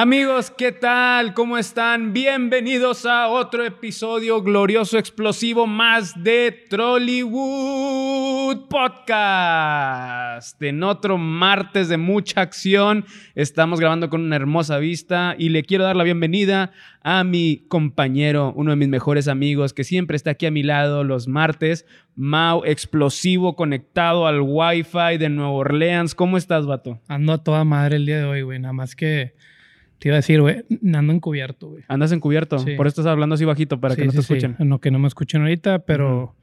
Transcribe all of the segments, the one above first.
Amigos, ¿qué tal? ¿Cómo están? Bienvenidos a otro episodio glorioso, explosivo más de Trollywood Podcast. En otro martes de mucha acción, estamos grabando con una hermosa vista y le quiero dar la bienvenida a mi compañero, uno de mis mejores amigos que siempre está aquí a mi lado los martes, Mau explosivo conectado al Wi-Fi de Nueva Orleans. ¿Cómo estás, vato? Ando a toda madre el día de hoy, güey. Nada más que te iba a decir, güey, ando encubierto, güey. ¿Andas encubierto? Sí. Por eso estás hablando así bajito, para que no te sí, escuchen. No, que no me escuchen ahorita, pero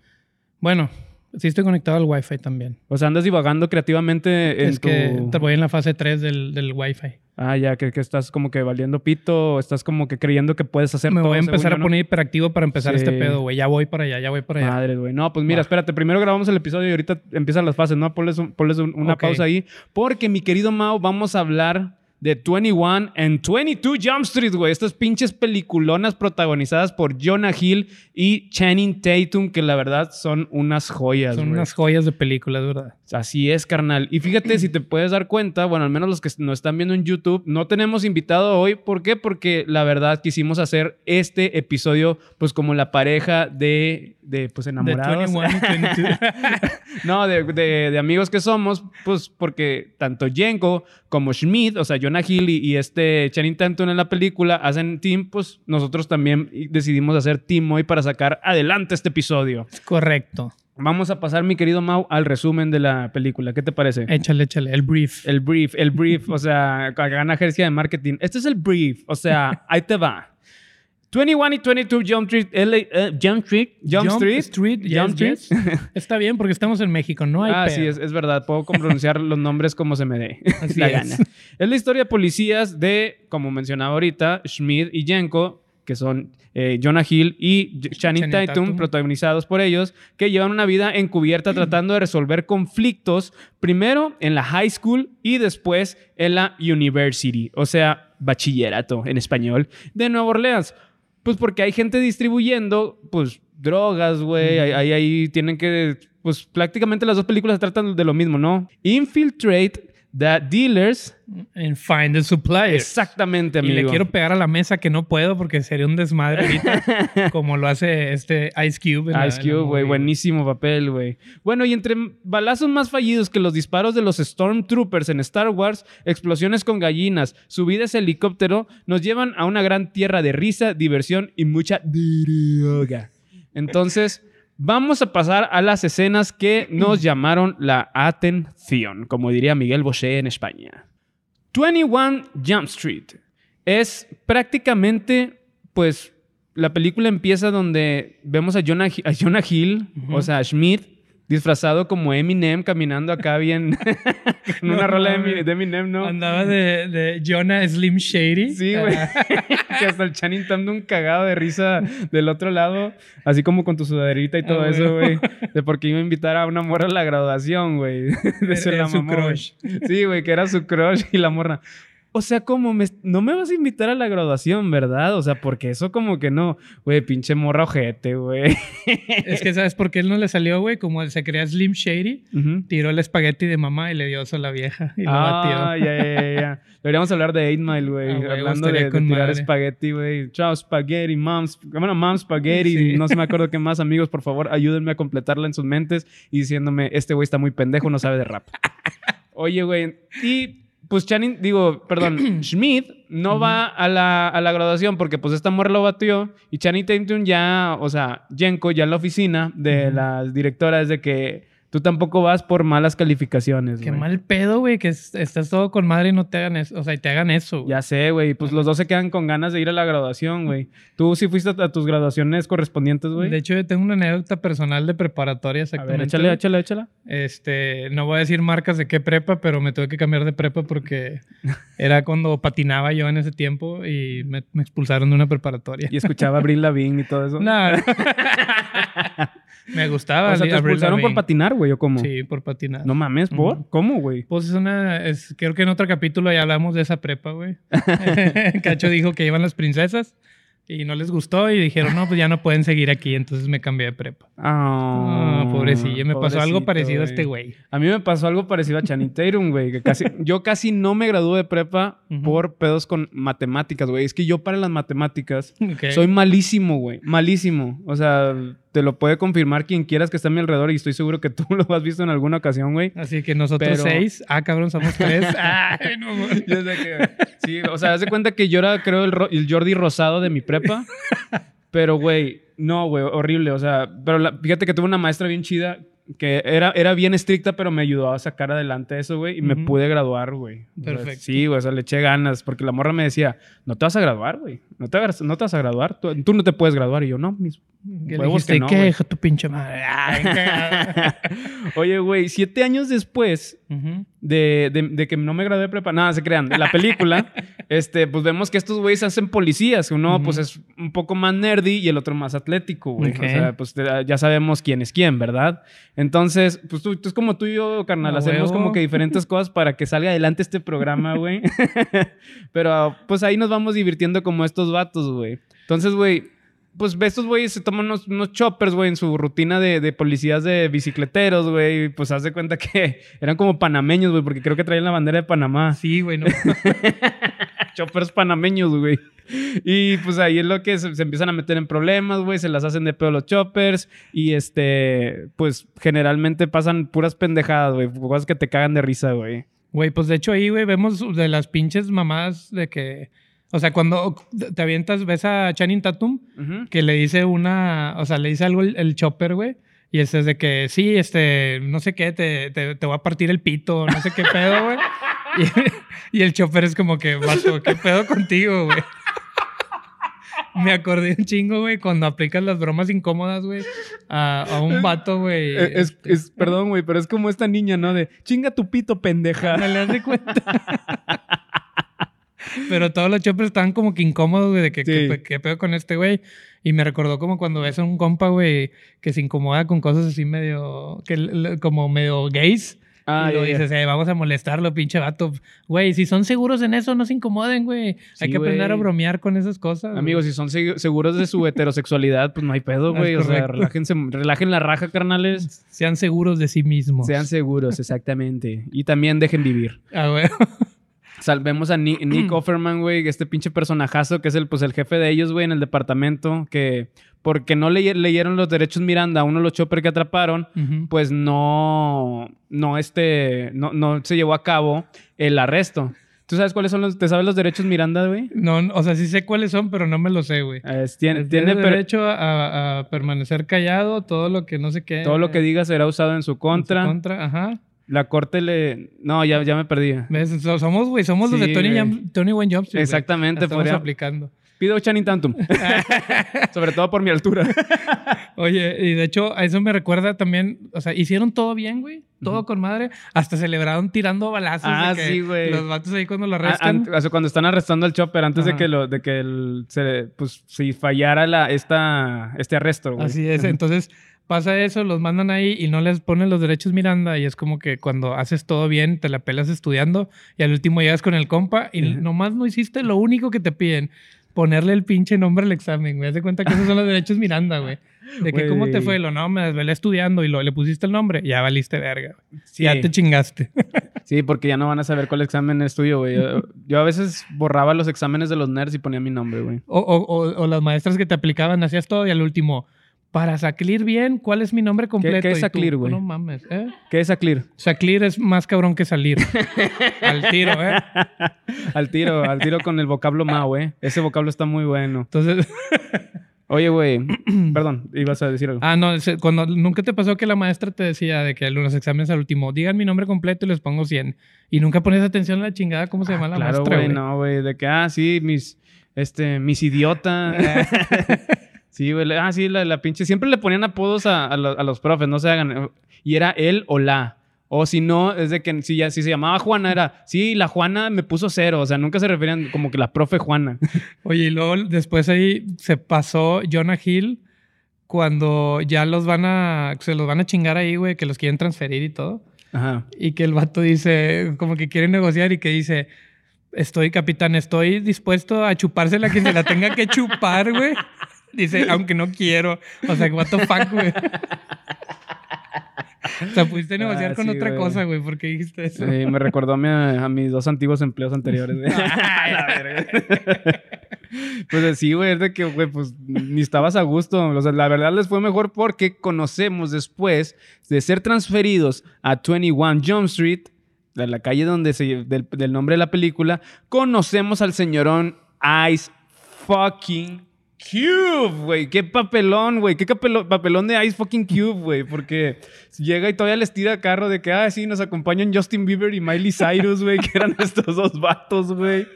bueno, sí estoy conectado al Wi-Fi también. O sea, andas divagando creativamente en es tu... que te voy en la fase 3 del, del Wi-Fi. Ah, ya, que, que estás como que valiendo pito, o estás como que creyendo que puedes hacer Me todo, voy a empezar a poner hiperactivo para empezar Sí. este pedo, güey. Ya voy para allá, ya voy para allá. Madre, güey. No, pues mira, Va. espérate. Primero grabamos el episodio y ahorita empiezan las fases, ¿no? Ponles, un- ponles un- una pausa ahí. Porque, mi querido Mao, vamos a hablar de 21 and 22 Jump Street, güey. Estas pinches peliculonas protagonizadas por Jonah Hill y Channing Tatum, que la verdad son unas joyas, Son unas joyas de películas, ¿verdad? Así es, carnal. Y fíjate, si te puedes dar cuenta, bueno, al menos los que nos están viendo en YouTube, no tenemos invitado hoy. ¿Por qué? Porque la verdad quisimos hacer este episodio, pues como la pareja de, de pues De enamorados. 21 y 22. no, de, de- de amigos que somos, pues porque tanto Jenko como Schmidt, o sea, Jonah Hill y, y este Channing Tatum en la película hacen team, pues nosotros también decidimos hacer team hoy para sacar adelante este episodio. Correcto. Vamos a pasar, mi querido Mau, al resumen de la película. ¿Qué te parece? Échale, échale. El brief. El brief, el brief, o sea, gana agencia de marketing. Este es el brief, o sea, ahí te va. 21 y 22 Jump Street, LA, eh, Jump Street, Jump, Street, Street, yes, Jump Street. yes. Está bien porque estamos en México, no hay ah, pedo. sí, es, es verdad. Puedo pronunciar los nombres como se me dé Así la es. gana. Es la historia de policías de, como mencionaba ahorita, Schmidt y Jenko, que son eh, Jonah Hill y Channing, Tatum, protagonizados por ellos, que llevan una vida encubierta tratando de resolver conflictos, primero en la high school y después en la university, o sea, bachillerato en español, de Nueva Orleans. Pues porque hay gente distribuyendo, pues, drogas, güey. Ahí, ahí, ahí tienen que... Pues prácticamente las dos películas tratan de lo mismo, ¿no? Infiltrate the dealers. En Find the Supplier. Exactamente, Y amigo. le quiero pegar a la mesa que no puedo porque sería un desmadre ahorita, como lo hace este Ice Cube. en Ice la Cube, güey, buenísimo papel, güey. Bueno, y entre balazos más fallidos que los disparos de los Stormtroopers en Star Wars, explosiones con gallinas, subidas a helicóptero, nos llevan a una gran tierra de risa, diversión y mucha droga. Entonces, vamos a pasar a las escenas que nos llamaron la atención, como diría Miguel Bosé en España. 21 Jump Street es prácticamente, pues, la película empieza donde vemos a Jonah, a Jonah Hill, o sea, a Schmidt, disfrazado como Eminem, caminando acá bien con una No rola de, Eminem, ¿no? Andaba de, de Jonah Slim Shady. Sí, güey. Que hasta el Channing Tatum un cagado de risa del otro lado, así como con tu sudaderita y todo Ah, eso, güey. De porque iba a invitar a una morra a la graduación, güey. De Era- se la su crush. Sí, güey, que era su crush y la morra. O sea, como me, no me vas a invitar a la graduación, ¿verdad? O sea, porque eso como que no. Güey, pinche morra ojete, güey. Es que, ¿sabes por qué él no le salió, güey? Como él se creía Slim Shady, tiró el espagueti de mamá y le dio eso a la vieja y lo Ah, batió. ya, ya, ya, ya. Deberíamos hablar de 8 Mile, güey. Ah, Hablando de, tirar espagueti, güey. Chao, spaghetti, moms. Bueno, mom, spaghetti. Sí. No se me acuerdo qué más, amigos. Por favor, ayúdenme a completarla en sus mentes y diciéndome, este güey está muy pendejo, no sabe de rap. Oye, güey. Y pues Channing, digo, perdón, Schmidt no va a la, a la graduación porque pues esta mujer lo batió y Channing Tatum ya, o sea, Jenko ya en la oficina de las directoras de que tú tampoco vas por malas calificaciones, Qué mal pedo, güey, que es- estás todo con madre y no te hagan eso. O sea, y te hagan eso. Ya sé, güey. Pues los dos se quedan con ganas de ir a la graduación, güey. ¿Tú sí fuiste a tus graduaciones correspondientes, güey? De hecho, yo tengo una anécdota personal de preparatoria, A exactamente. ver, échale, échale, échala. Este, no voy a decir marcas de qué prepa, pero me tuve que cambiar de prepa porque era cuando patinaba yo en ese tiempo y me, me expulsaron de una preparatoria. Y escuchaba a Brin Lavigne y todo eso. No. me gustaba. o sea, te expulsaron por patinar, güey, ¿o cómo? Sí, por patinar. No mames, ¿por? ¿Cómo, güey? Pues es una. Es, creo que en otro capítulo ya hablamos de esa prepa, güey. Cacho dijo que iban las princesas. Y no les gustó y dijeron, no, pues ya no pueden seguir aquí. Entonces me cambié de prepa. Ah, pobrecillo. Me pasó algo parecido a este güey. A mí me pasó algo parecido a Channing Tatum, güey. Que casi, yo casi no me gradué de prepa por pedos con matemáticas, güey. Es que yo para las matemáticas soy malísimo, güey. Malísimo. O sea, te lo puede confirmar quien quieras que esté a mi alrededor y estoy seguro que tú lo has visto en alguna ocasión, güey. Así que nosotros seis. Ah, cabrón, somos tres. Ay, no, yo sé que... Sí, o sea, haz de cuenta que yo era, creo, el, el Jordi Rosado de mi prepa. pero, güey, no, güey, horrible. O sea, pero fíjate que tuve una maestra bien chida que era, era bien estricta, pero me ayudó a sacar adelante eso, güey, y me pude graduar, güey. Perfecto. sí, güey, o sea, le eché ganas, porque la morra me decía, no te vas a graduar, güey, no te, no te vas a graduar, tú, no te puedes graduar. Y yo, no, mis ¿Qué huevos que no, ¿qué? tu pinche madre. Oye, güey, siete años después de, de, que no me gradué de prepa, nada, se crean, la película, este, pues vemos que estos güeyes hacen policías. Uno, pues, es un poco más nerdy y el otro más atlético, güey. O sea, pues ya sabemos quién es quién, ¿verdad? Entonces, pues tú, tú es como tú y yo, carnal, hacemos como que diferentes cosas para que salga adelante este programa, güey. Pero, pues ahí nos vamos divirtiendo como estos vatos, güey. Entonces, güey, pues estos güeyes se toman unos, unos choppers, güey, en su rutina de, de policías de bicicleteros, güey. Pues haz de cuenta que eran como panameños, güey, porque creo que traían la bandera de Panamá. Sí, güey, no. choppers panameños, güey. Y pues ahí es lo que se, empiezan a meter en problemas, güey. Se las hacen de pedo los choppers. Y este, pues generalmente pasan puras pendejadas, güey. Cosas que te cagan de risa, güey. Güey, pues de hecho ahí, güey, vemos de las pinches mamás de que o sea, cuando te avientas, ves a Channing Tatum, que le dice una, o sea, le dice algo el, chopper, güey. Y ese es de que, sí, este, no sé qué, te, te, te voy a partir el pito, no sé qué pedo, güey. Y, el chopper es como que, vato, ¿qué pedo contigo, güey? Me acordé un chingo, güey, cuando aplicas las bromas incómodas, güey, a, a, un vato, güey. Eh, es, este. es, perdón, güey, pero es como esta niña, ¿no? De chinga tu pito, pendeja. Me le das de cuenta. Pero todos los choppers estaban como que incómodos, güey, de que qué pedo con este güey. Y me recordó como cuando ves a un compa, güey, que se incomoda con cosas así medio, que, como medio gays. Ah, y lo dices, eh, vamos a molestarlo, pinche vato. Güey, si son seguros en eso, no se incomoden, güey. hay que aprender a bromear con esas cosas. Amigos, si son seguros de su heterosexualidad, pues no hay pedo, güey. O sea, relájense, relajen la raja, carnales. Sean seguros de sí mismos. Sean seguros, exactamente. Y también dejen vivir. Ah, güey. Salvemos a Nick, Offerman, güey, este pinche personajazo que es el, pues, el jefe de ellos, güey, en el departamento, que porque no leyeron los derechos Miranda a uno de los choppers que atraparon, pues no, no, este, no, no se llevó a cabo el arresto. ¿Tú sabes cuáles son los, te sabes los derechos Miranda, güey? No, o sea, sí sé cuáles son, pero no me los sé, güey. tiene, tiene derecho a, permanecer callado, todo lo que no sé qué. Todo lo que diga será usado en su contra. En su contra, ajá. La corte le. No, ya, ya me perdí. Somos, güey, somos los de Tony, Tony Wayne Jobs. Exactamente, Estamos aplicando. Pido Channing Tantum. Sobre todo por mi altura. Oye, y de hecho, a eso me recuerda también. O sea, hicieron todo bien, güey. Todo con madre. Hasta celebraron tirando balazos. Ah, sí, güey. Los vatos ahí cuando lo arrestan. o sea, cuando están arrestando al chopper, antes de que lo, de que el, se, pues, si fallara la, esta, este arresto, güey. Así es. Entonces pasa eso, los mandan ahí y no les ponen los derechos Miranda y es como que cuando haces todo bien, te la pelas estudiando y al último llegas con el compa y nomás no hiciste lo único que te piden, ponerle el pinche nombre al examen, güey. Haz de cuenta que esos son los derechos Miranda, güey. De que cómo te fue, lo no, me desvelé estudiando y lo, le pusiste el nombre, ya valiste verga. Ya te chingaste. sí, porque ya no van a saber cuál examen es tuyo, güey. Yo, a veces borraba los exámenes de los nerds y ponía mi nombre, güey. O, o, o, las maestras que te aplicaban, hacías todo y al último, para Saclir bien, ¿cuál es mi nombre completo? ¿Qué, es Saclir, güey? No mames, ¿eh? ¿Qué es Saclir? Saclir es más cabrón que salir. al tiro, ¿eh? al tiro, al tiro con el vocablo Mao, ¿eh? Ese vocablo está muy bueno. Entonces... Oye, güey, perdón, ibas a decir algo. Ah, no, cuando nunca te pasó que la maestra te decía de que los exámenes al último, digan mi nombre completo y les pongo 100. Y nunca pones atención a la chingada, ¿cómo se llama la claro, maestra? Güey, no, güey, de que, ah, sí, mis, este, mis idiotas. Sí, güey. Ah, sí, la, pinche. Siempre le ponían apodos a, los profes, no se hagan. Y era él o la. O si no, es de que si, ya, si se llamaba Juana, era, sí, la Juana me puso cero. O sea, nunca se referían como que la profe Juana. Oye, y luego después ahí se pasó Jonah Hill cuando ya los van a, se los van a chingar ahí, güey, que los quieren transferir y todo. Ajá. Y que el vato dice, como que quiere negociar y que dice, estoy, capitán, estoy dispuesto a chupársela que se la tenga que chupar, güey. Dice, aunque no quiero. O sea, what the fuck, güey. O sea, pudiste negociar Ah, con sí, otra güey. cosa, güey. ¿Por qué dijiste eso? Sí, me recordó a, mi- a mis dos antiguos empleos anteriores. güey. La verga. pues sí, güey, es de que, güey, pues ni estabas a gusto. O sea, la verdad les fue mejor porque conocemos después de ser transferidos a 21 Jump Street, de la calle donde se, del, del nombre de la película, conocemos al señorón Ice fucking Cube, güey. Qué papelón, güey. Qué papelón de Ice fucking Cube, güey. Porque llega y todavía les tira carro de que, ah, sí, nos acompañan Justin Bieber y Miley Cyrus, güey, que eran estos dos vatos, güey.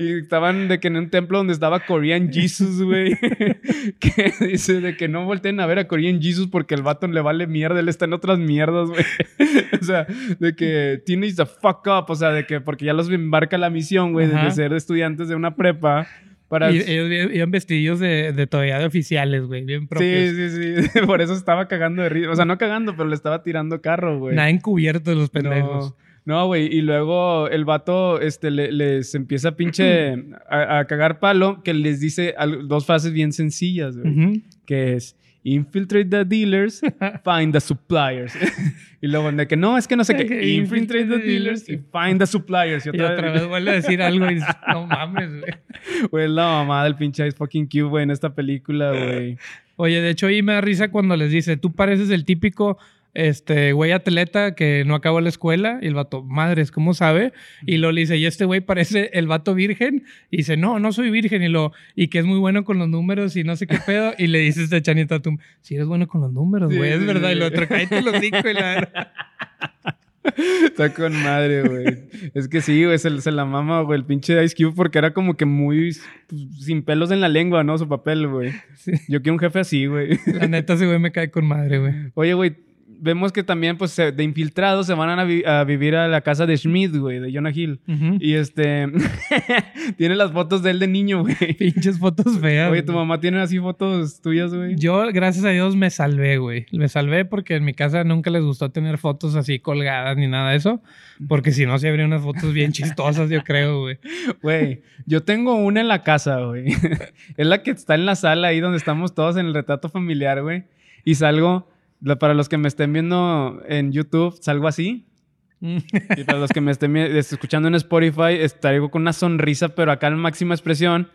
Y estaban de que en un templo donde estaba Korean Jesus, güey. que dice de que no volteen a ver a Korean Jesus porque el vato le vale mierda, él está en otras mierdas, güey. o sea, de que tienes the fuck up, o sea, de que porque ya los embarca la misión, güey, de ser estudiantes de una prepa. Para... Y ellos iban vestidos de, de todavía de oficiales, güey. Bien propios. Sí, sí, sí. Por eso estaba cagando de risa. O sea, no cagando, pero le estaba tirando carro, güey. Nada encubierto los pendejos. No, no, güey. Y luego el vato este, le- les empieza a pinche a, a cagar palo que les dice dos frases bien sencillas, güey. Que es infiltrate the dealers, find the suppliers. y luego de que no, es que no sé qué. Infiltrate the dealers y find the suppliers. Y Y otra, otra vez vuelve a decir algo y no mames, güey. Güey, la mamá del pinche Ice fucking Cube, güey, en esta película, güey. Oye, de hecho, ahí me da risa cuando les dice, tú pareces el típico este güey atleta que no acabó la escuela. Y el vato, madres, ¿cómo sabe? Y lo le dice, y este güey parece el vato virgen. Y dice, no, no soy virgen. Y lo, y que es muy bueno con los números y no sé qué pedo. Y le dice este Channing Tatum, si eres bueno con los números, Sí, güey, es sí, verdad. Y lo otro, cállate los cinco y la Está con madre, güey. Es que sí, güey, se, se la mama, güey, el pinche Ice Cube porque era como que muy pues, sin pelos en la lengua, ¿no? Su papel, güey. Sí. Yo quiero un jefe así, güey. La neta, ese güey me cae con madre, güey. Oye, güey, vemos que también, pues, de infiltrados se van a, vi- a vivir a la casa de Schmidt, güey, de Jonah Hill. Y este, tiene las fotos de él de niño, güey. Pinches fotos feas. Oye, tu güey. mamá tiene así fotos tuyas, güey. Yo, gracias a Dios, me salvé, güey. Me salvé porque en mi casa nunca les gustó tener fotos así colgadas ni nada de eso. Porque si no, se habría unas fotos bien chistosas, yo creo, güey. Güey, yo tengo una en la casa, güey. es la que está en la sala ahí donde estamos todos en el retrato familiar, güey. Y salgo, para los que me estén viendo en YouTube, salgo así. Y para los que me estén escuchando en Spotify, estaré con una sonrisa, pero acá en máxima expresión.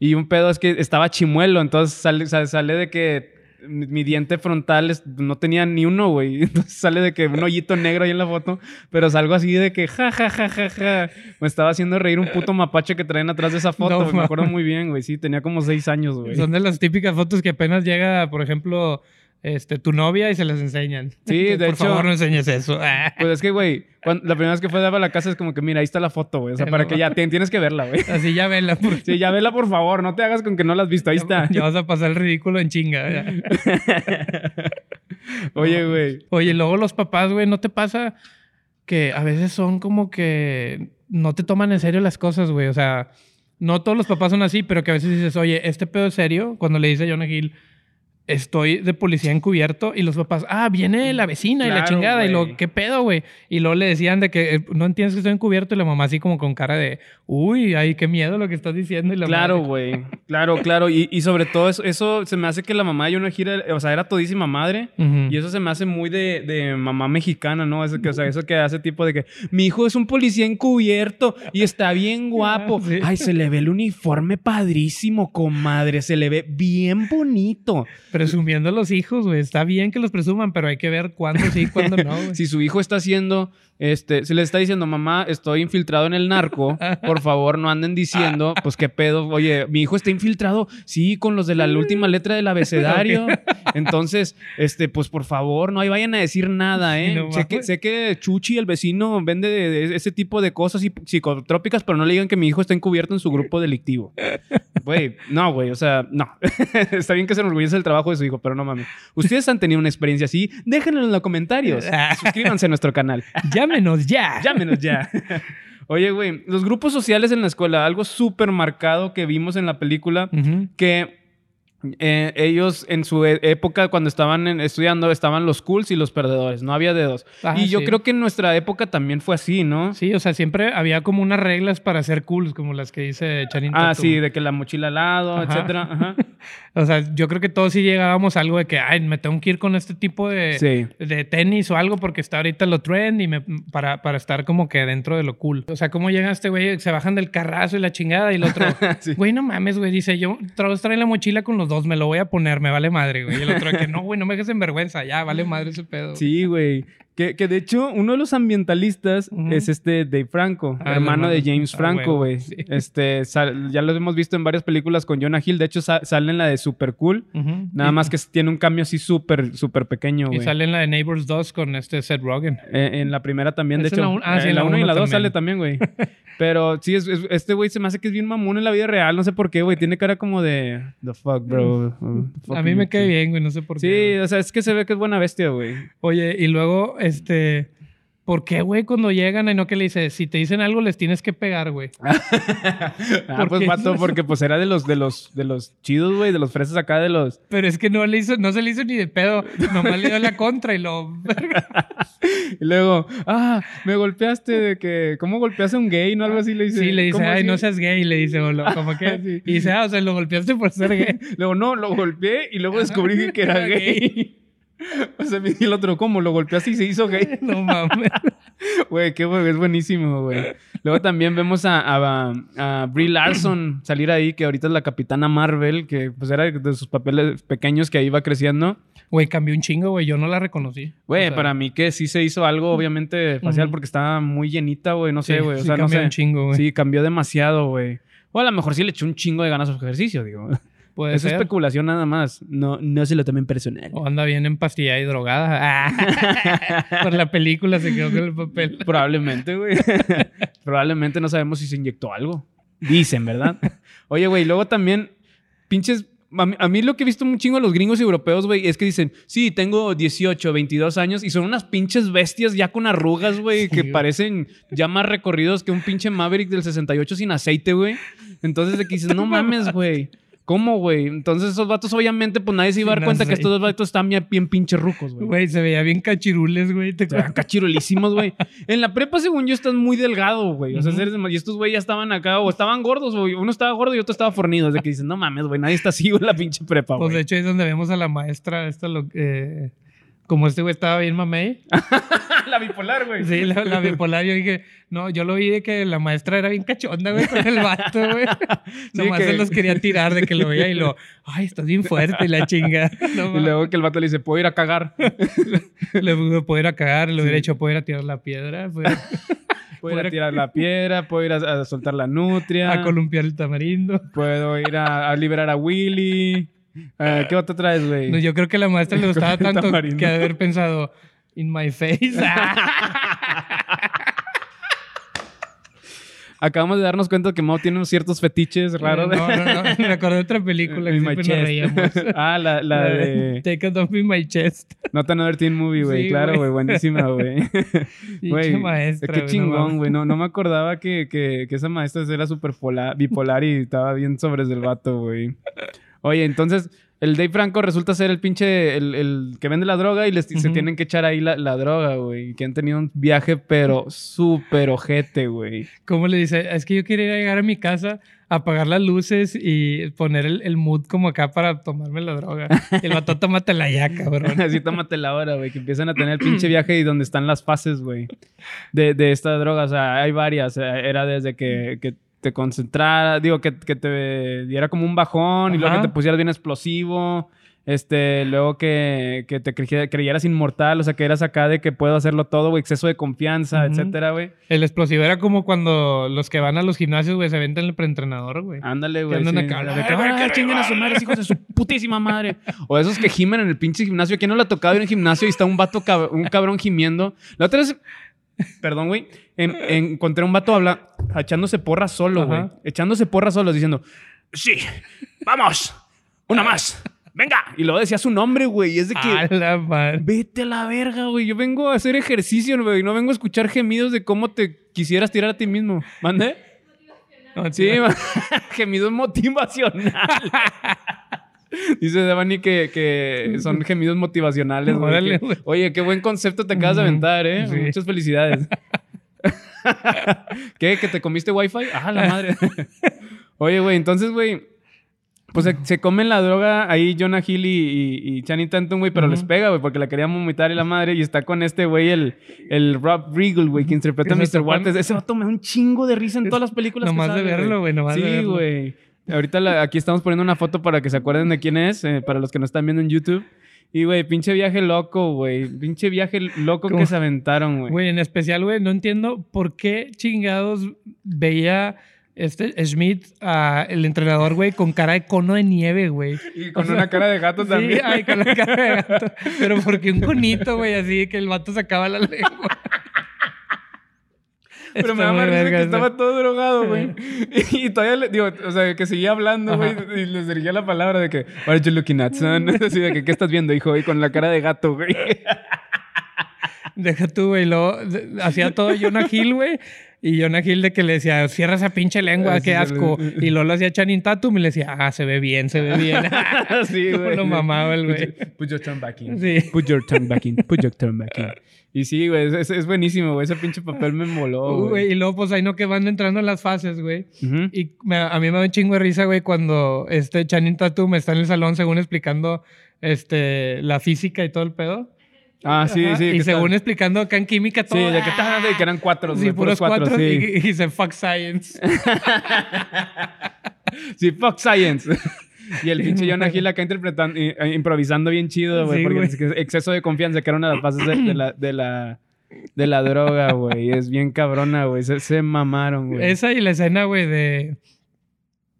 Y un pedo es que estaba chimuelo, entonces sale, sale, sale de que mi mi diente frontal es- no tenía ni uno, güey. Entonces sale de que un hoyito negro ahí en la foto, pero salgo así de que ja, ja, ja, ja, ja. Me estaba haciendo reír un puto mapache que traen atrás de esa foto, No. Me acuerdo muy bien, güey. Sí, tenía como seis años, güey. Son de las típicas fotos que apenas llega, por ejemplo, este, tu novia y se las enseñan. Sí, de por hecho- favor, no enseñes eso. Pues es que, güey, cuando- la primera vez que fue a la casa es como que, mira, ahí está la foto, güey. O sea, No para que ya tienes que verla, güey. Así ya vela. Por... Sí, ya vela, por favor. No te hagas con que no la has visto. Ahí está. Ya vas a pasar el ridículo en chinga. Oye, güey. Oye, luego los papás, güey, ¿no te pasa que a veces son como que no te toman en serio las cosas, güey? O sea, no todos los papás son así, pero que a veces dices, oye, este pedo es serio. Cuando le dice a Jonah Hill, estoy de policía encubierto, y los papás, ah, viene la vecina y la chingada, y lo, ¿qué pedo, güey? Y luego le decían de que eh, no entiendes que estoy encubierto, y la mamá así como con cara de, uy, ay, qué miedo lo que estás diciendo. Y la Claro, güey. Claro, claro. Y, y sobre todo eso, eso se me hace que la mamá de Hill, era- o sea, era todísima madre. Y eso se me hace muy de, de mamá mexicana, ¿no? Eso que, o sea, eso que hace tipo de que mi hijo es un policía encubierto y está bien guapo. Sí. Ay, se le ve el uniforme padrísimo, comadre. Se le ve bien bonito. Presumiendo los hijos, güey. Está bien que los presuman, pero hay que ver cuándo sí y cuándo no, güey. Si su hijo está haciendo, este, se le está diciendo, mamá, estoy infiltrado en el narco, por favor no anden diciendo, pues qué pedo, oye, mi hijo está infiltrado, sí, con los de la última letra del abecedario. Entonces, este, pues por favor, no ahí vayan a decir nada, ¿eh? No sé, que, sé que Chuchi, el vecino, vende de- de ese tipo de cosas psi- psicotrópicas, pero no le digan que mi hijo está encubierto en su grupo delictivo. Güey, no, güey, o sea, no. está bien que se enorgullece el trabajo de su hijo, pero no mames. Ustedes han tenido una experiencia así, déjenlo en los comentarios. Suscríbanse a nuestro canal. Llámenos ya. Llámenos ya. Oye, güey, los grupos sociales en la escuela, algo súper marcado que vimos en la película, que eh, ellos en su e- época, cuando estaban en- estudiando, estaban los cools y los perdedores. No había de dos. Ah, y yo sí. creo que en nuestra época también fue así, ¿no? Sí, o sea, siempre había como unas reglas para ser cool, como las que dice Channing Ah, Tatum. sí, de que la mochila al lado, Ajá. etcétera. Ajá. O sea, yo creo que todos sí llegábamos a algo de que, ay, me tengo que ir con este tipo de, Sí. de tenis o algo porque está ahorita lo trend y me, para, para estar como que dentro de lo cool. O sea, ¿cómo llega este güey? Se bajan del carrazo y la chingada y el otro, Sí. güey, no mames, güey. Dice, yo traen la mochila con los dos, me lo voy a poner, me vale madre, güey. Y el otro que, no, güey, no me dejes en vergüenza, ya, vale madre ese pedo. Sí, güey. Que, que de hecho, uno de los ambientalistas Ujú. es este Dave Franco, Ah, hermano de. James Ah, Franco, güey. sí. Este, sal- ya lo hemos visto en varias películas con Jonah Hill. De hecho, sa- sale en la de Super Cool. Ujú. Nada Y- más que tiene un cambio así súper, súper pequeño, Y güey. sale en la de Neighbors 2 con este Seth Rogen. Eh, en la primera también, de ¿Es en hecho. la ah, sí, en la la 1 y la 2 también. sale también, güey. Pero sí, es, es- este güey se me hace que es bien mamón en la vida real. No sé por qué, güey. Tiene cara como de... The fuck, bro. Uh, fuck A mí me cae sí. bien, güey, no sé por Sí, qué. güey. o sea, es que se ve que es buena bestia, güey. Oye, y luego, este, ¿por qué, güey, cuando llegan y no que le dice, si te dicen algo les tienes que pegar, güey? Ah, ¿Por pues vato, porque pues era de los, de los, de los chidos, güey, de los fresas acá, de los. Pero es que no le hizo, no se le hizo ni de pedo, nomás le dio la contra y lo... Y luego, ah, me golpeaste de que, ¿cómo golpeaste a un gay? ¿No? Algo así le dice. Sí, le dice, ¿Cómo ay, así? no seas gay, le dice, o lo- como que... Sí. Y dice, ah, o sea, lo golpeaste por ser gay. Luego, no, lo golpeé y luego descubrí que Era gay. o sea, el otro, ¿cómo? Lo golpeaste y se hizo gay. No mames. Güey, qué güey, es buenísimo, güey. Luego también vemos a, a, a Brie Larson salir ahí, que ahorita es la capitana Marvel, que pues era de sus papeles pequeños que ahí va creciendo. Güey, cambió un chingo, güey, yo no la reconocí. Güey, O sea, para mí que sí se hizo algo, obviamente, facial, porque estaba muy llenita, güey. No sé, sí, güey. Sí no cambió sé. un chingo, güey. Sí, cambió demasiado, güey. O a lo mejor sí le echó un chingo de ganas a su ejercicio, digo. Puede Es ser. especulación nada más. No, no se lo tomen personal. O anda bien empastillada y drogada. Ah. Por la película se quedó con el papel. Probablemente, güey. Probablemente no sabemos si se inyectó algo. Dicen, ¿verdad? Oye, güey, luego también, pinches. A mí, a mí lo que he visto un chingo de los gringos europeos, güey, es que dicen, sí, tengo 18, 22 años y son unas pinches bestias ya con arrugas, güey, Sí, que güey. parecen ya más recorridos que un pinche Maverick del 68 sin aceite, güey. Entonces, de que dices, no mames, güey. ¿Cómo, güey? Entonces, esos vatos, obviamente, pues nadie se iba a dar cuenta que estos dos vatos están bien, bien pinches rucos, güey. Güey, se veía bien cachirules, güey. ¿te O sea, acuerdas? cachirulísimos, güey. En la prepa, según yo, estás muy delgado, güey. O sea, eres dema- y estos güey ya estaban acá, o estaban gordos, güey. Uno estaba gordo y otro estaba fornido. Es de que dicen, no mames, güey, nadie está así, güey, en la pinche prepa, Pues de güey. hecho es donde vemos a la maestra, esta lo, eh, como este güey estaba bien mamey. la bipolar, güey. Sí, la, la bipolar. Yo dije, no, yo lo vi de que la maestra era bien cachonda, güey, con el vato, güey. Nomás que- se los quería tirar de que lo veía y lo, ay, estás bien fuerte y la chinga. No, Y luego que el vato le dice, puedo ir a cagar. le pudo poder ir a cagar, le hubiera Sí. hecho poder ir a tirar la piedra, Puedo ir a tirar la piedra, puedo ir a, a soltar la nutria. a columpiar el tamarindo. Puedo ir a, a liberar a Willy. Eh, ¿Qué otro traes, güey? No, yo creo que a la maestra le gustaba tanto tamarindo. que haber pensado, in my face. Acabamos de darnos cuenta que Mao tiene ciertos fetiches raros. No, no, no. Me acordé de otra película que siempre nos reíamos. ah, la, la de... Take it off in my chest. Not Another Teen Movie, güey. Sí, claro, güey. Buenísima, güey. Güey, maestra. Qué chingón, güey. No, no me acordaba que, que, que esa maestra era súper pola- bipolar y estaba bien sobres del vato, güey. Oye, entonces, el Dave Franco resulta ser el pinche, el, el que vende la droga y les, se tienen que echar ahí la, la droga, güey. Que han tenido un viaje, pero súper ojete, güey. ¿Cómo le dice? Es que yo quería llegar a mi casa, apagar las luces y poner el, el mood como acá para tomarme la droga. El vato, tómatela ya, cabrón. Así tómate la hora, güey. Que empiezan a tener el pinche viaje y donde están las fases, güey. De, de esta droga. O sea, hay varias. Eh, Era desde que, que te concentrara, digo, que, que te diera como un bajón y luego Ajá. que te pusieras bien explosivo. Este, luego que, que te creye- creyeras inmortal, o sea, que eras acá de que puedo hacerlo todo, güey, exceso de confianza, Ujú. etcétera, güey. El explosivo era como cuando los que van a los gimnasios, güey, se aventan el preentrenador, güey. Ándale, güey. andan sí. acá, De que, "Ay, "Ah, que chinguen a su madre, hijos de su putísima madre. O esos que gimen en el pinche gimnasio. ¿Quién no le ha tocado ir a un gimnasio y está un vato, cab- un cabrón gimiendo? La otra vez, perdón, güey, en- en- encontré un vato habla, echándose porra solo, güey. Echándose porra solo, diciendo, sí, vamos, una más, venga. Y luego decía su nombre, güey. Y es de que... A la madre. Vete a la verga, güey. Yo vengo a hacer ejercicio, güey. No vengo a escuchar gemidos de cómo te quisieras tirar a ti mismo. ¿Mande? No, Sí, tío. ma- gemido motivacional. Dice Devani que, que son gemidos motivacionales, que- güey. Oye, qué buen concepto te acabas de aventar, ¿eh? sí. Muchas felicidades. ¿Qué? ¿Que te comiste wifi? Ah, la madre. Oye, güey, entonces, güey, pues se, se comen la droga ahí Jonah Hill y, y, y Channing Tatum, güey, pero les pega, güey, porque la querían vomitar y la madre, y está con este güey, el, el Rob Riggle, güey, que interpreta a Mr. Walters. Ese vato me da un chingo de risa en todas las películas que Nomás de verlo, güey, nomás de Sí, verlo. güey. Ahorita la- aquí estamos poniendo una foto para que se acuerden de quién es, eh, para los que no están viendo en YouTube. Y, güey, pinche viaje loco, güey. Pinche viaje loco ¿Cómo? que se aventaron, güey. Güey, en especial, güey, no entiendo por qué chingados veía este Schmidt, a el entrenador, güey, con cara de cono de nieve, güey. Y con O sea, una cara de gato también. Sí, ay, con la cara de gato. Pero porque un conito, güey, así que el vato sacaba la lengua. Pero me da más risa que estaba todo drogado, güey. Y, todavía le digo, o sea, que seguía hablando, güey, y les dirigía la palabra de que, What are you looking at, son? Así de que, ¿qué estás viendo, hijo? Y con la cara de gato, güey. Deja tú, güey. Luego hacía todo Jonah Hill, güey. Y Jonah Hill de que le decía, cierra esa pinche lengua, Ah, sí, qué asco. le- Y luego lo hacía Channing Tatum y le decía, ah, se ve bien, se ve bien. sí, güey. lo mamaba el Put güey. your- Put your tongue back in. Sí. Put your tongue back in. Put your tongue back in. Y sí, güey, es, es buenísimo, güey. Ese pinche papel me moló, Güey, güey. y luego, pues ahí no que van entrando en las fases, güey. Y me- a mí me da un chingo de risa, güey, cuando este Channing Tatum está en el salón, según explicando este, la física y todo el pedo. Ah, sí, Ajá, sí. Y según explicando acá en química todo. Sí, de que, ¡ah! de que eran cuatro, Sí, puros cuatro. sí. Y, y dice, fuck science. Sí, fuck science. Y el pinche Jonah Hill acá interpretando, i- eh, improvisando bien chido, güey. Sí, porque que exceso de confianza, que era una de las fases de, de la, de, la, de la droga, güey. Es bien cabrona, güey. Se, se mamaron, güey. Esa y la escena, güey, de,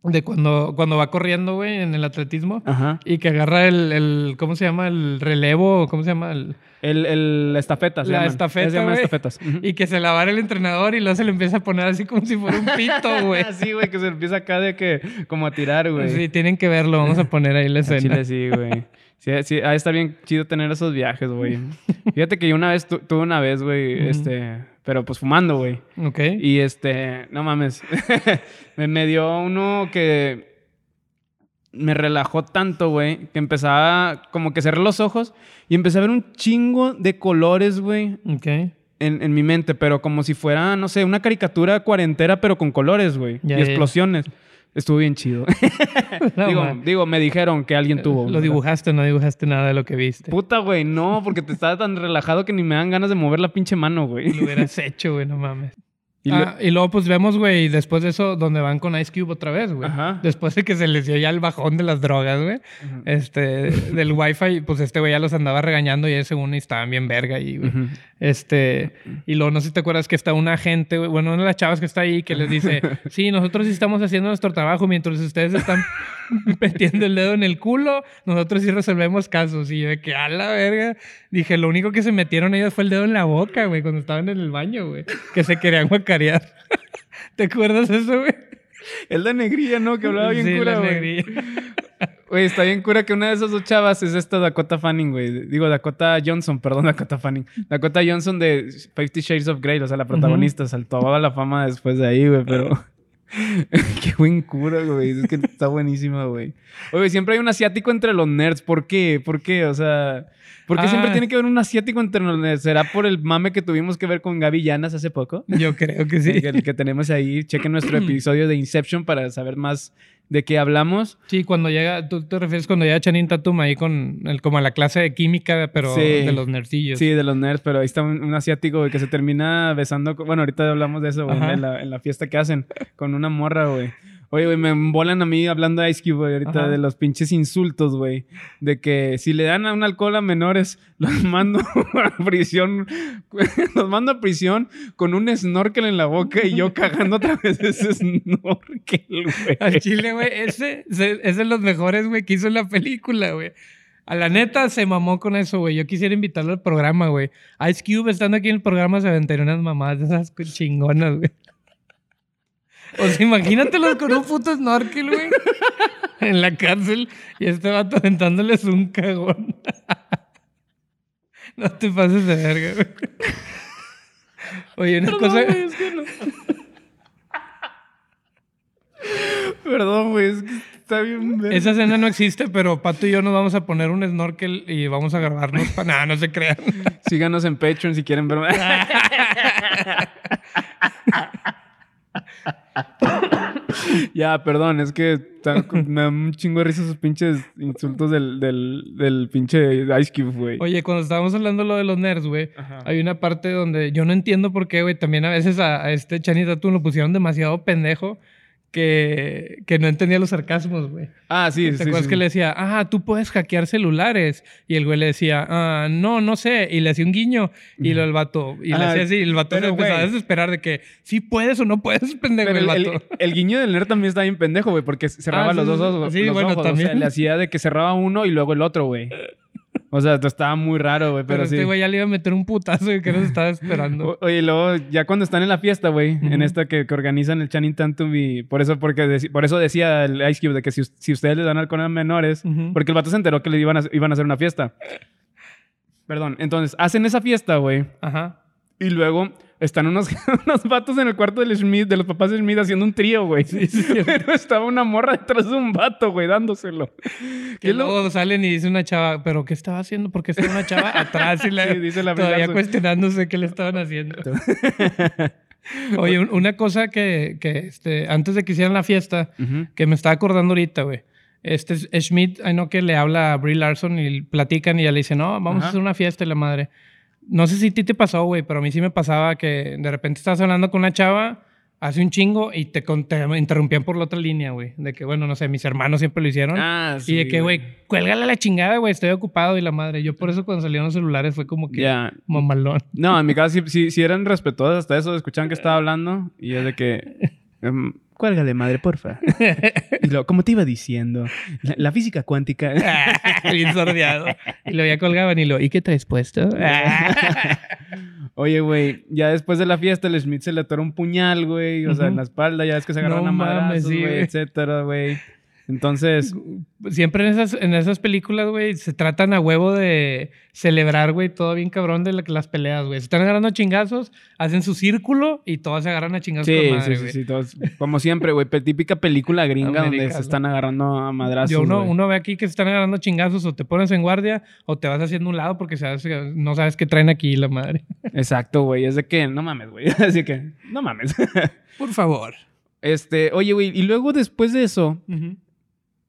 de cuando, cuando va corriendo, güey, en el atletismo. Ajá. Y que agarra el, el, ¿cómo se llama? El relevo, ¿cómo se llama? El- El, el, estafeta, se La llaman. estafeta, Se llaman estafetas. Y que se la va el entrenador y luego se le empieza a poner así como si fuera un pito, güey. Sí, güey, que se empieza acá de que, como a tirar, güey. Sí, tienen que verlo. Vamos a poner ahí la escena. Chile sí, güey. Sí, sí, ha de estar bien chido tener esos viajes, güey. Fíjate que yo una vez tu- tuve una vez, güey, este, pero pues fumando, güey. Ok. Y este, no mames, me, me dio uno que me relajó tanto, güey, que empezaba como que cerré los ojos y empecé a ver un chingo de colores, güey, Ok. en, en mi mente, pero como si fuera, no sé, una caricatura cuarentera, pero con colores, güey, y ya. Estuvo bien chido. No, digo, digo, me dijeron que alguien tuvo. Lo dibujaste, no dibujaste nada de lo que viste. Puta, güey, no, porque te estaba tan relajado que ni me dan ganas de mover la pinche mano, güey. Lo hubieras hecho, güey, no mames. Y lo- Ah, y luego pues vemos, güey, después de eso, donde van con Ice Cube otra vez, güey. Después de que se les dio ya el bajón de las drogas, güey. Este, del wifi, pues este güey ya los andaba regañando y ese uno estaban bien verga ahí, güey. Este, y luego no sé si te acuerdas que está una gente, güey, bueno, una de las chavas que está ahí que les dice, sí, nosotros sí estamos haciendo nuestro trabajo mientras ustedes están metiendo el dedo en el culo, nosotros sí resolvemos casos. Y yo de que a la verga, dije, lo único que se metieron ellos fue el dedo en la boca, güey, cuando estaban en el baño, güey, que se querían ¿Te acuerdas de eso, güey? Es la negrilla, ¿no? Que hablaba bien Sí, cura, güey. Güey, está bien cura que una de esas dos chavas es esta Dakota Fanning, güey. Digo, Dakota Johnson, perdón, Dakota Fanning. Dakota Johnson de Fifty Shades of Grey, o sea, la protagonista. Saltó a la fama después de ahí, güey, pero... Qué buen cura, güey. Es que está buenísima, güey. Oye, siempre hay un asiático entre los nerds. ¿Por qué? ¿Por qué? O sea... ¿Por qué siempre Ah. tiene que haber un asiático entre los nerds? ¿Será por el mame que tuvimos que ver con Gaby Llanas hace poco? Yo creo que sí. Que, el que tenemos ahí. Chequen nuestro episodio de Inception para saber más de qué hablamos. Sí, cuando llega, tú te refieres cuando llega Channing Tatum ahí con el, como a la clase de química, pero Sí. de los nerdillos. Sí, de los nerds, pero ahí está un, un asiático güey, que se termina besando. con- Bueno, ahorita hablamos de eso, güey, en la, en la fiesta que hacen con una morra, güey. Oye, güey, me embolan a mí hablando de Ice Cube, güey, ahorita Ajá. de los pinches insultos, güey. De que si le dan a un alcohol a menores, los mando a prisión. Los mando a prisión con un snorkel en la boca y yo cagando otra vez ese snorkel, güey. Al chile, güey, ese, ese es de los mejores, güey, que hizo en la película, güey. A la neta se mamó con eso, güey. Yo quisiera invitarlo al programa, güey. Ice Cube estando aquí en el programa se aventaría unas mamadas esas chingonas, güey. O sea, imagínatelos con un puto snorkel, güey. En la cárcel y este vato aventándoles un cagón. No te pases de verga, güey. Oye, una Perdón, cosa... güey, es que no. Perdón, güey, es que está bien. Esa escena no existe, pero Pato y yo nos vamos a poner un snorkel y vamos a grabarnos. para Nada, no se crean. Síganos en Patreon si quieren ver. ya, perdón, es que me da un chingo de risa esos pinches insultos del, del, del pinche Ice Cube, güey. Oye, cuando estábamos hablando lo de los nerds, güey, hay una parte donde yo no entiendo por qué, güey, también a veces a, a este Channing Tatum lo pusieron demasiado pendejo que, que no entendía los sarcasmos, güey. Ah, sí, ¿Te sí. acuerdas sí. que le decía, ah, tú puedes hackear celulares? Y el güey le decía, ah, no, no sé. Y le hacía un guiño. Y lo el vato, y le hacía así. Y el vato se empezaba a desesperar de que sí puedes o no puedes, pendejo, Pero el vato. el- el guiño del nerd también está bien pendejo, güey, porque cerraba Ah, sí, los dos sí, ojos. sí, los bueno, ojos, O sea, también. le hacía de que cerraba uno y luego el otro, güey. O sea, esto estaba muy raro, güey, Pero, pero, este sí. güey ya le iba a meter un putazo y que nos estaba esperando. O- Oye, y luego, ya cuando están en la fiesta, güey, en esta que, que organizan el Channing Tatum y por eso, porque por eso decía el Ice Cube de que si, si ustedes les dan alcohol a menores, porque el vato se enteró que le iban a, iban a hacer una fiesta. Perdón, entonces hacen esa fiesta, güey, Ajá. y luego están unos, unos vatos en el cuarto del Schmidt, de los papás de Schmidt, haciendo un trío, güey. Pero estaba una morra detrás de un vato, güey, dándoselo. Que ¿Qué lo- luego salen y dice una chava, ¿pero qué estaba haciendo? Porque estaba una chava atrás y la, Sí, dice la todavía cuestionándose qué le estaban haciendo. Oye, un- una cosa que, que este, antes de que hicieran la fiesta, que me estaba acordando ahorita, güey. Este es- Schmidt, I know que le habla a Brie Larson y platican y ella le dice, no, vamos a hacer una fiesta y la madre. No sé si a ti te pasó, güey, pero a mí sí me pasaba que de repente estás hablando con una chava hace un chingo y te, con- te interrumpían por la otra línea, güey. De que, bueno, no sé, mis hermanos siempre lo hicieron. Ah, y de que, güey, cuélgale la chingada, güey, estoy ocupado y la madre. Yo por eso cuando salieron los celulares fue como que Ya. mamalón. No, en mi caso sí, sí, sí eran respetuosos hasta eso, escuchaban que estaba hablando y es de que... em, cuélgale, madre, porfa. y como te iba diciendo, la, la física cuántica... Bien sordeado. Y lo ya colgaban y lo, ¿y qué traes puesto? Oye, güey, ya después de la fiesta el Smith se le atoró un puñal, güey, o sea, en la espalda, ya es que se No agarraron a mames, madrazos, güey. etcétera, güey. Entonces, Siempre en esas, en esas películas, güey, se tratan a huevo de celebrar, güey, todo bien cabrón de la- las peleas, güey. Se están agarrando a chingazos, hacen su círculo y todos se agarran a chingazos sí, con madre, sí, sí, sí, todos- como siempre, güey, típica película gringa donde se están agarrando a madrazos, Yo uno, uno ve aquí que se están agarrando a chingazos o te pones en guardia o te vas haciendo un lado porque sabes, no sabes qué traen aquí la madre. Exacto, güey, es de que, no mames, güey, así que, no mames. Por favor. Este, oye, güey, y luego después de eso,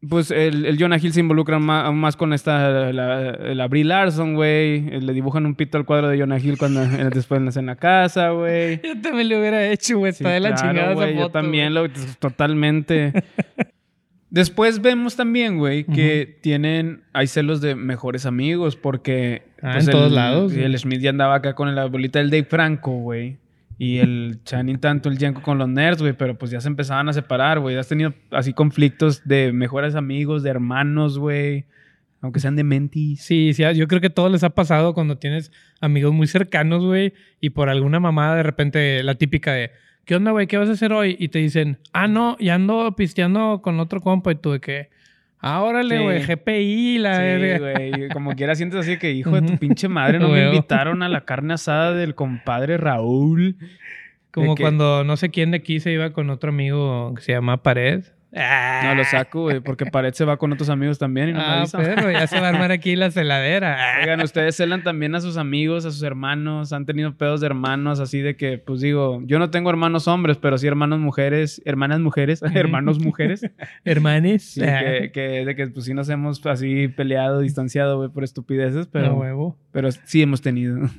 pues el, el Jonah Hill se involucra aún más con esta, la, la Brie Larson, güey. Le dibujan un pito al cuadro de Jonah Hill cuando después nace en la casa, güey. Yo también lo hubiera hecho, güey. Sí, Está de la claro, chingada esa güey, Yo también, lo, totalmente. Después vemos también, güey, que tienen, hay celos de mejores amigos porque... pues, Ah, en todos lados, El. Smith ya andaba acá con la abuelita del Dave Franco, güey. Y el Channing tanto el Yanko con los nerds, güey, pero pues ya se empezaban a separar, güey. Has tenido así conflictos de mejores amigos, de hermanos, güey. Aunque sean de mentis. Sí, sí, yo creo que todo les ha pasado cuando tienes amigos muy cercanos, güey, y por alguna mamada de repente la típica de, ¿qué onda, güey? ¿Qué vas a hacer hoy? Y te dicen, ah, no, ya ando pisteando con otro compa y tú de que, ah, órale, Sí. güey, GPI, la Sí, verga". güey. Como quiera sientes así que, hijo de tu pinche madre, no me invitaron a la carne asada del compadre Raúl. Como cuando no sé quién de aquí se iba con otro amigo que se llama Pared. No, lo saco, güey, porque Pared se va con otros amigos también y no me Ah, avisa. perro, ya se va a armar aquí la celadera. Oigan, ustedes celan también a sus amigos, a sus hermanos, han tenido pedos de hermanos, así de que, pues digo, yo no tengo hermanos hombres, pero sí hermanos mujeres, hermanas mujeres, hermanos mujeres, Hermanes. sí, que, que- de que pues sí nos hemos así peleado, distanciado, güey, por estupideces, Pero huevo. pero sí hemos tenido.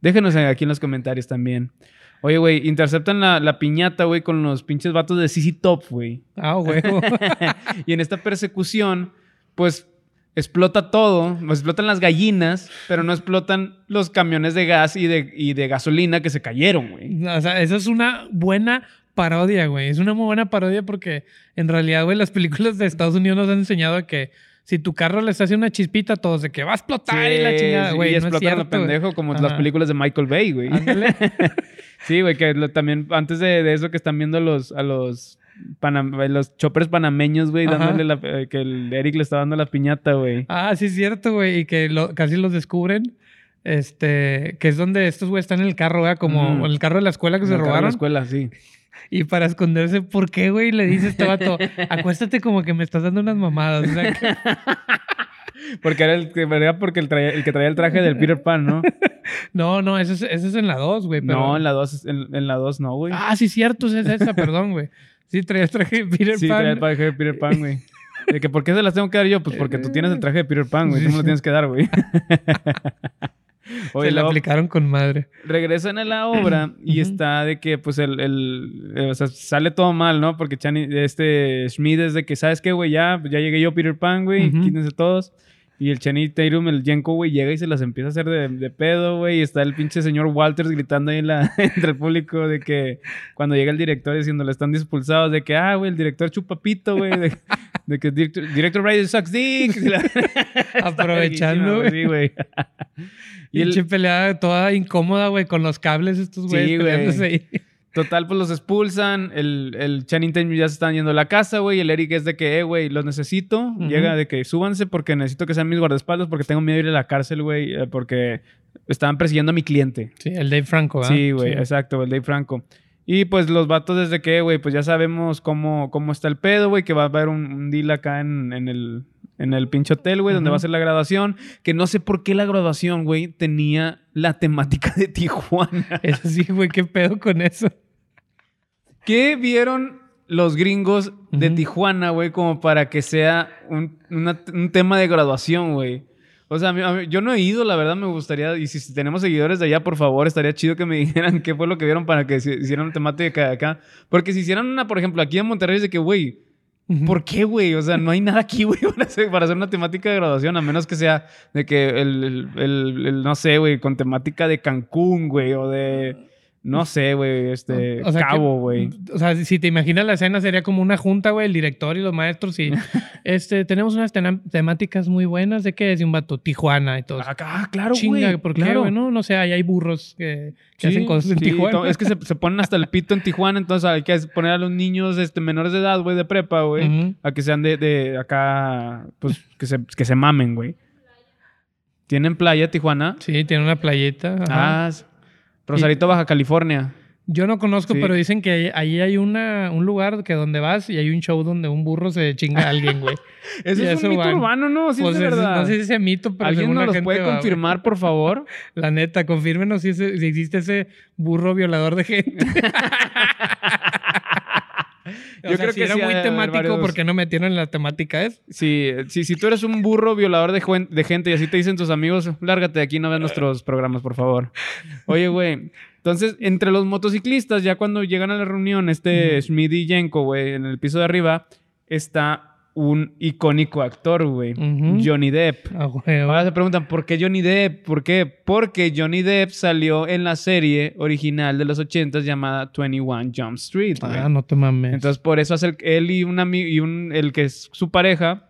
Déjenos aquí en los comentarios también. Oye, güey, interceptan la, la piñata, güey, con los pinches vatos de CC Top, güey. Ah, huevo. y en esta persecución, pues explota todo, pues, explotan las gallinas, pero no explotan los camiones de gas y de, y de gasolina que se cayeron, güey. O sea, eso es una buena parodia, güey. Es una muy buena parodia porque en realidad, güey, las películas de Estados Unidos nos han enseñado que si tu carro le está haciendo una chispita, todos de que va a explotar y la chingada, sí, güey. y no es a lo güey. pendejo, como las películas de Michael Bay, güey. Sí, güey, que lo- también antes de, de eso que están viendo los, a los, panam- los choppers panameños, güey, dándole la, eh, que el Eric le está dando la piñata, güey. Ah, sí es cierto, güey. Y que lo- casi los descubren. Este, que es donde estos güey están en el carro, güey, como en el carro de la escuela que En se el carro de robaron. La escuela, sí. Y para esconderse, ¿por qué, güey? Le dice este vato, acuéstate como que me estás dando unas mamadas. O sea, que- Porque era el, que- era porque el, traía- el que traía el traje del Peter Pan, ¿no? No, no, eso es, eso es en la 2, güey. pero- No, en la 2, en, en la 2 no, güey. Ah, sí, cierto, es esa, perdón, güey. Sí, traía traje de Peter sí, Pan. traía el traje de Peter Pan, güey. De que, ¿por qué se las tengo que dar yo? Pues porque tú tienes el traje de Peter Pan, güey. Tú me lo tienes que dar, güey. Oye, Se la aplicaron con madre. regresan a la obra y está de que, pues, el, el- eh, o sea, sale todo mal, ¿no? Porque Chani, este Schmid es de que, ¿sabes qué, güey? Ya, ya llegué yo, Peter Pan, güey, Ujú. quítense todos. Y el Channing Tatum, el Jenko, güey, llega y se las empieza a hacer de, de pedo, güey. Y está el pinche señor Walters gritando ahí en la, entre el público de que cuando llega el director diciéndole están expulsados, de que, ah, güey, el director chupapito, güey. De, que director, director Ryder sucks dick. Aprovechando, Sí, güey. Y el, pelea toda incómoda, güey, con los cables estos güeyes Sí, güey. Total, pues los expulsan. El, el Channing Tatum ya se están yendo a la casa, güey. El Eric es de que, eh, güey, los necesito. Llega de que súbanse porque necesito que sean mis guardaespaldas porque tengo miedo de ir a la cárcel, güey. eh, porque estaban persiguiendo a mi cliente. Sí, el Dave Franco, ¿verdad? Sí, güey, exacto, el Dave Franco. Y pues los vatos desde que, güey, pues ya sabemos cómo, cómo está el pedo, güey, que va a haber un, un deal acá en, en el, en el pinche hotel, güey, donde va a ser la graduación. Que no sé por qué la graduación, güey, tenía la temática de Tijuana. Eso sí, güey, qué pedo con eso. ¿Qué vieron los gringos de. Tijuana, güey, como para que sea un, una- un tema de graduación, güey? O sea, yo no he ido, la verdad me gustaría, y si, tenemos seguidores de allá, por favor, estaría chido que me dijeran qué fue lo que vieron para que hicieran una temática de acá. Porque si hicieran una, por ejemplo, aquí en Monterrey, es de que, güey. ¿por qué, güey? O sea, no hay nada aquí, güey, para hacer, para hacer una temática de graduación, a menos que sea de que el, el- el- el, no sé, güey, con temática de Cancún, güey, o de, no sé, güey, este, O sea, que- Cabo, güey. O sea, si te imaginas la escena, sería como una junta, güey, el director y los maestros. Y este, tenemos unas temáticas muy buenas. ¿De qué es? Un vato, Tijuana y todo. Ah, claro, Chinga, güey. ¿por qué, claro. güey? No, no sé, ahí hay burros que, que Sí, hacen cosas en sí, Tijuana. Es que se, se ponen hasta el pito en Tijuana, entonces hay que poner a los niños este, menores de edad, güey, de prepa, güey, a que sean de, de acá, pues, que se, que se mamen, güey. ¿Tienen playa Tijuana? Sí, tiene una playeta. ajá. Ah, Rosarito, Baja California. Yo no conozco, Sí. pero dicen que ahí- hay una, un lugar que donde vas y hay un show donde un burro se chinga a alguien, güey. Eso Y es eso un mito urbano, ¿no? Sí, Pues es de es- verdad. no sé si ese mito, pero ¿Alguien nos los puede va, güey. confirmar, por favor? La neta, confírmenos si, ese- si existe ese burro violador de gente. Yo sea, creo si que era sí muy temático varios- porque no metieron la temática es. Sí, sí, si tú eres un burro violador de, gente y así te dicen tus amigos, lárgate de aquí, no veas nuestros programas, por favor. Oye, güey. Entonces, entre los motociclistas, ya cuando llegan a la reunión, este Schmid y Jenko, güey, en el piso de arriba, está un icónico actor, güey. Johnny Depp. Ah. Ahora se preguntan, ¿por qué Johnny Depp? ¿Por qué? Porque Johnny Depp salió en la serie original de los 80 llamada 21 Jump Street, güey. Ah, no te mames. Entonces, por eso hace el- él y un amigo y un, el que es su pareja,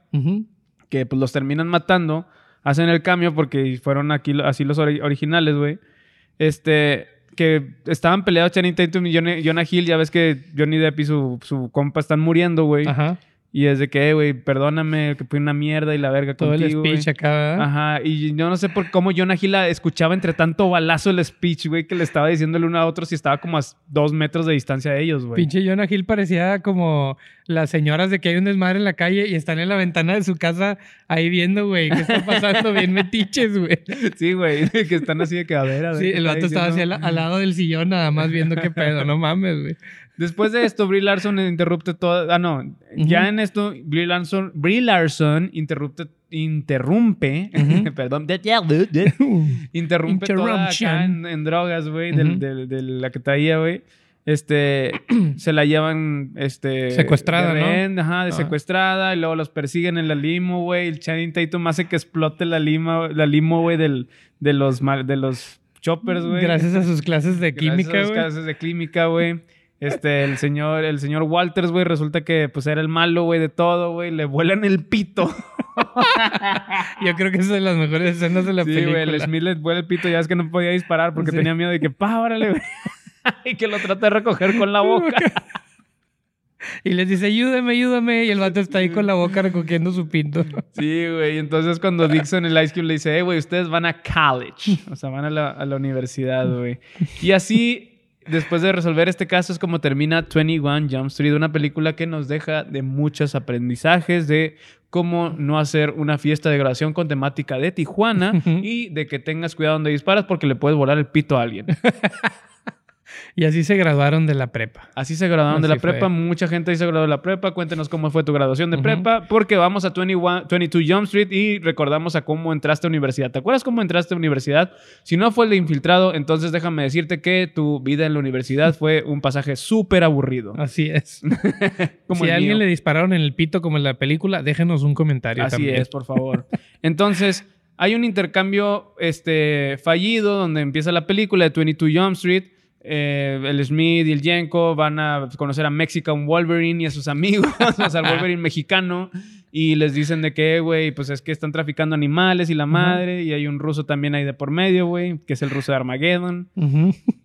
que pues los terminan matando, hacen el cambio porque fueron aquí así los ori- originales, güey. Este, que estaban peleados Channing Tatum y Jonah Hill, ya ves que Johnny Depp y su, su compa están muriendo, güey. Ajá. Y es de que, "Eh, güey, perdóname, que fui una mierda y la verga Todo el contigo, güey". speech acá, ¿verdad? Ajá, y yo no sé por cómo Jonah Hill la escuchaba entre tanto balazo el speech, güey, que le estaba diciendo el uno a otro si estaba como a dos metros de distancia de ellos, güey. Pinche Jonah Hill parecía como las señoras de que hay un desmadre en la calle y están en la ventana de su casa ahí viendo, güey, qué está pasando, bien metiches, güey. Sí, güey, que están así de que a ver, a ver. Sí, ¿qué el vato estaba así al lado del sillón nada más viendo qué pedo, no mames, güey. Después de esto, Brie Larson interrumpe todo. Ah, no. Ya en esto, Brie Larson, Brie Larson interrumpe, interrumpe, Ujú. perdón, interrumpe toda acá en, en drogas, güey, de la que traía, güey. Este, se la llevan, este... Secuestrada, de ¿no? Ajá, de Ah. secuestrada, y luego los persiguen en la limo, güey. El Channing Tatum hace que explote la lima, la limo, güey, del, de los, de los choppers, güey. Gracias a sus clases de Gracias química, a las güey. clases de química, güey. Este, el señor, el señor Walters, güey, resulta que pues era el malo, güey, de todo, güey. Le vuelan el pito. Yo creo que es de las mejores escenas de la sí, película. güey, el Smith le vuela el pito. Ya es que no podía disparar porque Sí. tenía miedo de que, pa, órale, güey. y que lo trata de recoger con la boca. Y les dice, ayúdame, ayúdame. Y el vato está ahí con la boca recogiendo su pinto. sí, güey. Entonces cuando Dixon, el Ice Cube, le dice, eh, güey, ustedes van a college. O sea, van a la, a la universidad, güey. Y así después de resolver este caso es como termina 21 Jump Street, una película que nos deja de muchos aprendizajes de cómo no hacer una fiesta de graduación con temática de Tijuana y de que tengas cuidado donde disparas porque le puedes volar el pito a alguien. Y así se graduaron de la prepa. Así se graduaron de la prepa. Mucha gente ahí se graduó de la prepa. Cuéntenos cómo fue tu graduación de prepa. Porque vamos a 21, 22 Jump Street y recordamos a cómo entraste a universidad. ¿Te acuerdas cómo entraste a universidad? Si no fue el de infiltrado, entonces déjame decirte que tu vida en la universidad fue un pasaje súper aburrido. Así es. si a alguien le dispararon en el pito como en la película, déjenos un comentario Así es, por favor. Entonces... Hay un intercambio este, fallido donde empieza la película de 22 Jump Street eh, el Smith y el Jenko van a conocer a Mexican Wolverine y a sus amigos, o sea, al Wolverine mexicano, y les dicen de que, güey, pues es que están traficando animales y la madre, y hay un ruso también ahí de por medio, güey, que es el ruso de Armageddon.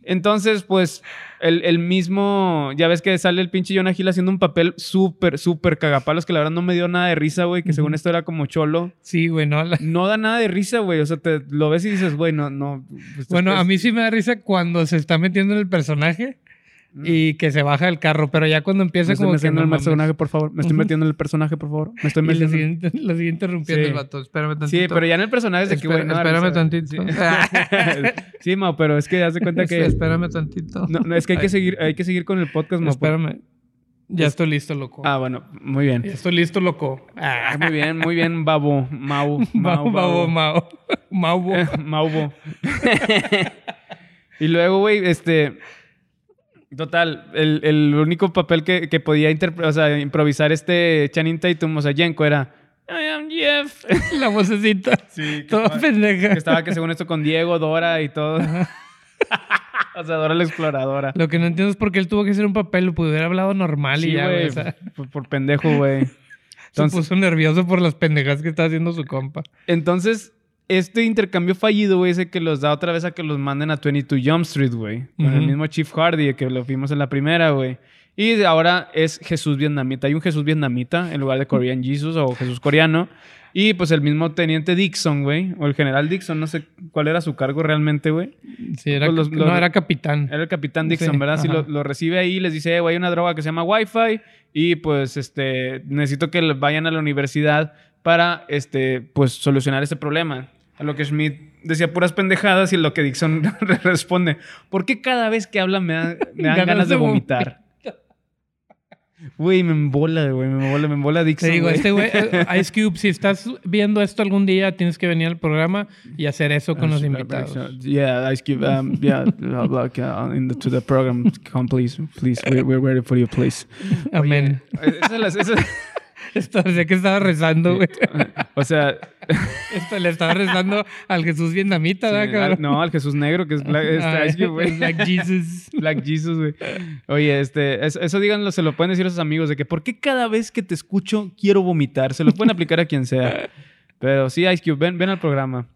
Entonces, pues, el, mismo, ya ves que sale el pinche Jonah Hill haciendo un papel súper, súper cagapalos, que la verdad no me dio nada de risa, güey, que según esto era como cholo. Sí, güey, no. No da nada de risa, güey, o sea, te lo ves y dices, güey, no, no. Pues, bueno, a mí sí me da risa cuando se está metiendo en el personaje y que se baja el carro, pero ya cuando empieza me como estoy metiendo en el personaje, por favor. Me estoy metiendo en el personaje, por favor. Me estoy metiendo. Y lo sigue, interrumpiendo el vato. Espérame tantito. Sí, pero ya en el personaje es de que, bueno, Espérame tantito. Sí, Mau, pero es que haz de cuenta que. espérame tantito. No, es que hay que seguir, hay que seguir con el podcast, Mau. Espérame. Ya estoy listo, loco. Ah, bueno, muy bien. Ya estoy listo, loco. Ah, muy bien, muy bien, babo. Mau. Mau, babo, Mau. Maubo. Maubo. y luego, güey, este Total, el, el único papel que, que podía o sea, improvisar este Channing Tatum, o sea, Jenko, era I am Jeff. La vocecita. Sí. Toda pendeja. Que estaba que según esto con Diego, Dora y todo. o sea, Dora la exploradora. Lo que no entiendo es por qué él tuvo que hacer un papel, lo haber hablado normal y ya, güey. por, por, pendejo, güey. Se puso nervioso por las pendejas que está haciendo su compa. Entonces, este intercambio fallido, güey, ese que los da otra vez a que los manden a 22 Jump Street, güey. Con el mismo Chief Hardy, que lo vimos en la primera, güey. Y ahora es Jesús vietnamita. Hay un Jesús vietnamita en lugar de Korean Jesus o Jesús coreano. Y pues el mismo teniente Dixon, güey. O el general Dixon, no sé cuál era su cargo realmente, güey. Sí, era, pues no, era capitán. Era el capitán Dixon, ¿verdad? Sí, lo, recibe ahí y les dice, güey, hay una droga que se llama Wi-Fi. Y pues, este, necesito que vayan a la universidad para, este, pues, solucionar ese problema. A lo que Smith decía puras pendejadas y lo que Dixon responde, ¿por qué cada vez que habla me, dan ganas, de vomitar? Güey, me embola, güey, me embola, me embola Dixon. Te digo, este güey, eh, Ice Cube, si estás viendo esto algún día, tienes que venir al programa y hacer eso con los invitados. Yeah, Ice Cube, um, yeah, like, uh, in the, to the program, come please, please, we're, we're ready for you, please. Amén. Esto decía que estaba rezando, güey. O sea. Esto le estaba rezando al Jesús vietnamita, ¿verdad, No, al Jesús negro, que es Black, este, güey. Black Jesus. Black Jesus, güey. Oye, este, eso, díganlo, se lo pueden decir a sus amigos, de que ¿por qué cada vez que te escucho quiero vomitar? Se lo pueden aplicar a quien sea. Pero sí, Ice Cube, ven, ven al programa.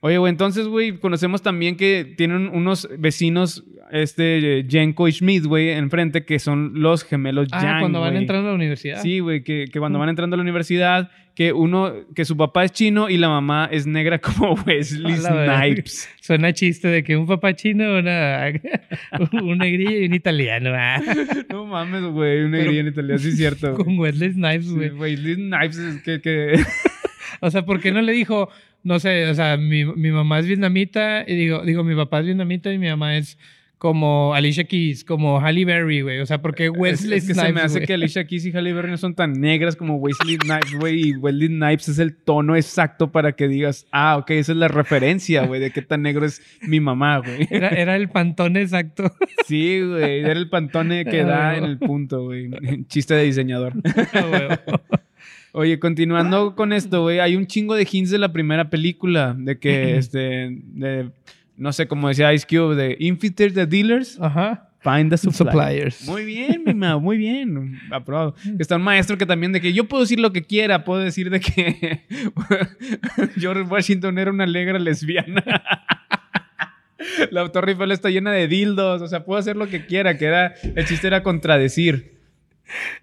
Oye, güey, entonces, güey, conocemos también que tienen unos vecinos, este, Jenko y Schmidt, güey, enfrente, que son los gemelos ah, cuando van entrando a la universidad. Sí, güey, que, cuando van entrando a la universidad, que uno, que su papá es chino y la mamá es negra como Wesley Snipes. Suena chiste de que un papá chino, una, un negrillo y un italiano. Ah. No mames, güey, un negrillo y un italiano, sí es cierto. Con Wesley Snipes, güey. Wesley Snipes es que... que... o sea, ¿por qué no le dijo no sé, o sea, mi, mi, mamá es vietnamita y digo, digo, mi papá es vietnamita y mi mamá es como Alicia Keys, como Halle Berry, güey. O sea, porque Wesley es, que se me hace que Alicia Keys y Halle Berry no son tan negras como Wesley Snipes, güey. Y Wesley Snipes es el tono exacto para que digas, ah, ok, esa es la referencia, güey, de qué tan negro es mi mamá, güey. Era, era el pantone exacto. Sí, güey, era el pantone que da en el punto, güey. Chiste de diseñador. Oye, continuando con esto, güey, hay un chingo de hints de la primera película, de que, este, de, no sé, como decía Ice Cube, de Infiltrate the Dealers. Ajá. Find the suppliers. Muy bien, mi ma, muy bien. Aprobado. Está un maestro que también de que yo puedo decir lo que quiera, puedo decir de que George Washington era una alegra lesbiana. la Torre Eiffel está llena de dildos, o sea, puedo hacer lo que quiera, que era, el chiste era contradecir.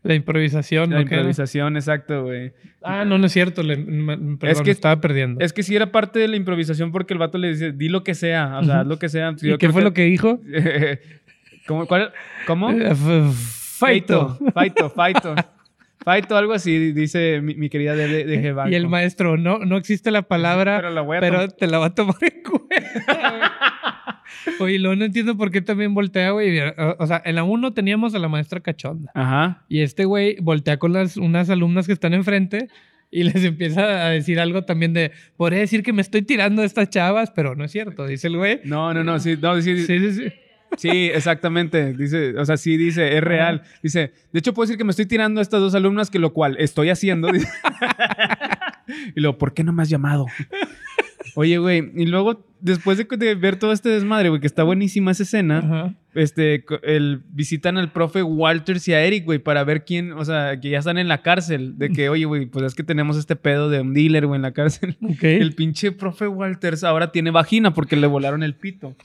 La improvisación. La improvisación, exacto, güey. Ah, no, no es cierto. es que estaba perdiendo. Es que sí era parte de la improvisación porque el vato le dice, di lo que sea, o sea, haz lo que sea. ¿Y qué fue lo que dijo? ¿Cómo? ¿Cuál? ¿Cómo? Eh, f- Faito. Faito, Faito. Faito, algo así, dice mi, mi querida de, de, de Jebanco. Y el maestro, no, no existe la palabra, Pero la voy a pero te la va a tomar en cuenta. Oye, luego no entiendo por qué también voltea, güey. O o sea, en la 1 teníamos a la maestra cachonda. Ajá. Y este güey voltea con las, unas alumnas que están enfrente y les empieza a decir algo también de, podría decir que me estoy tirando de estas chavas, pero no es cierto, dice el güey. No, no, no, sí, no, sí, Sí, sí, sí. Sí, exactamente. Dice, o sea, sí dice, es real. Dice, de hecho puedo decir que me estoy tirando a estas dos alumnas, que lo cual estoy haciendo. Dice. y luego, ¿por qué no me has llamado? Oye, güey, y luego, después de, de ver todo este desmadre, güey, que está buenísima esa escena, Ajá. este, el, visitan al profe Walters y a Eric, güey, para ver quién, o sea, que ya están en la cárcel. De que, oye, güey, pues es que tenemos este pedo de un dealer, güey, en la cárcel. Ok. El pinche profe Walters ahora tiene vagina porque le volaron el pito.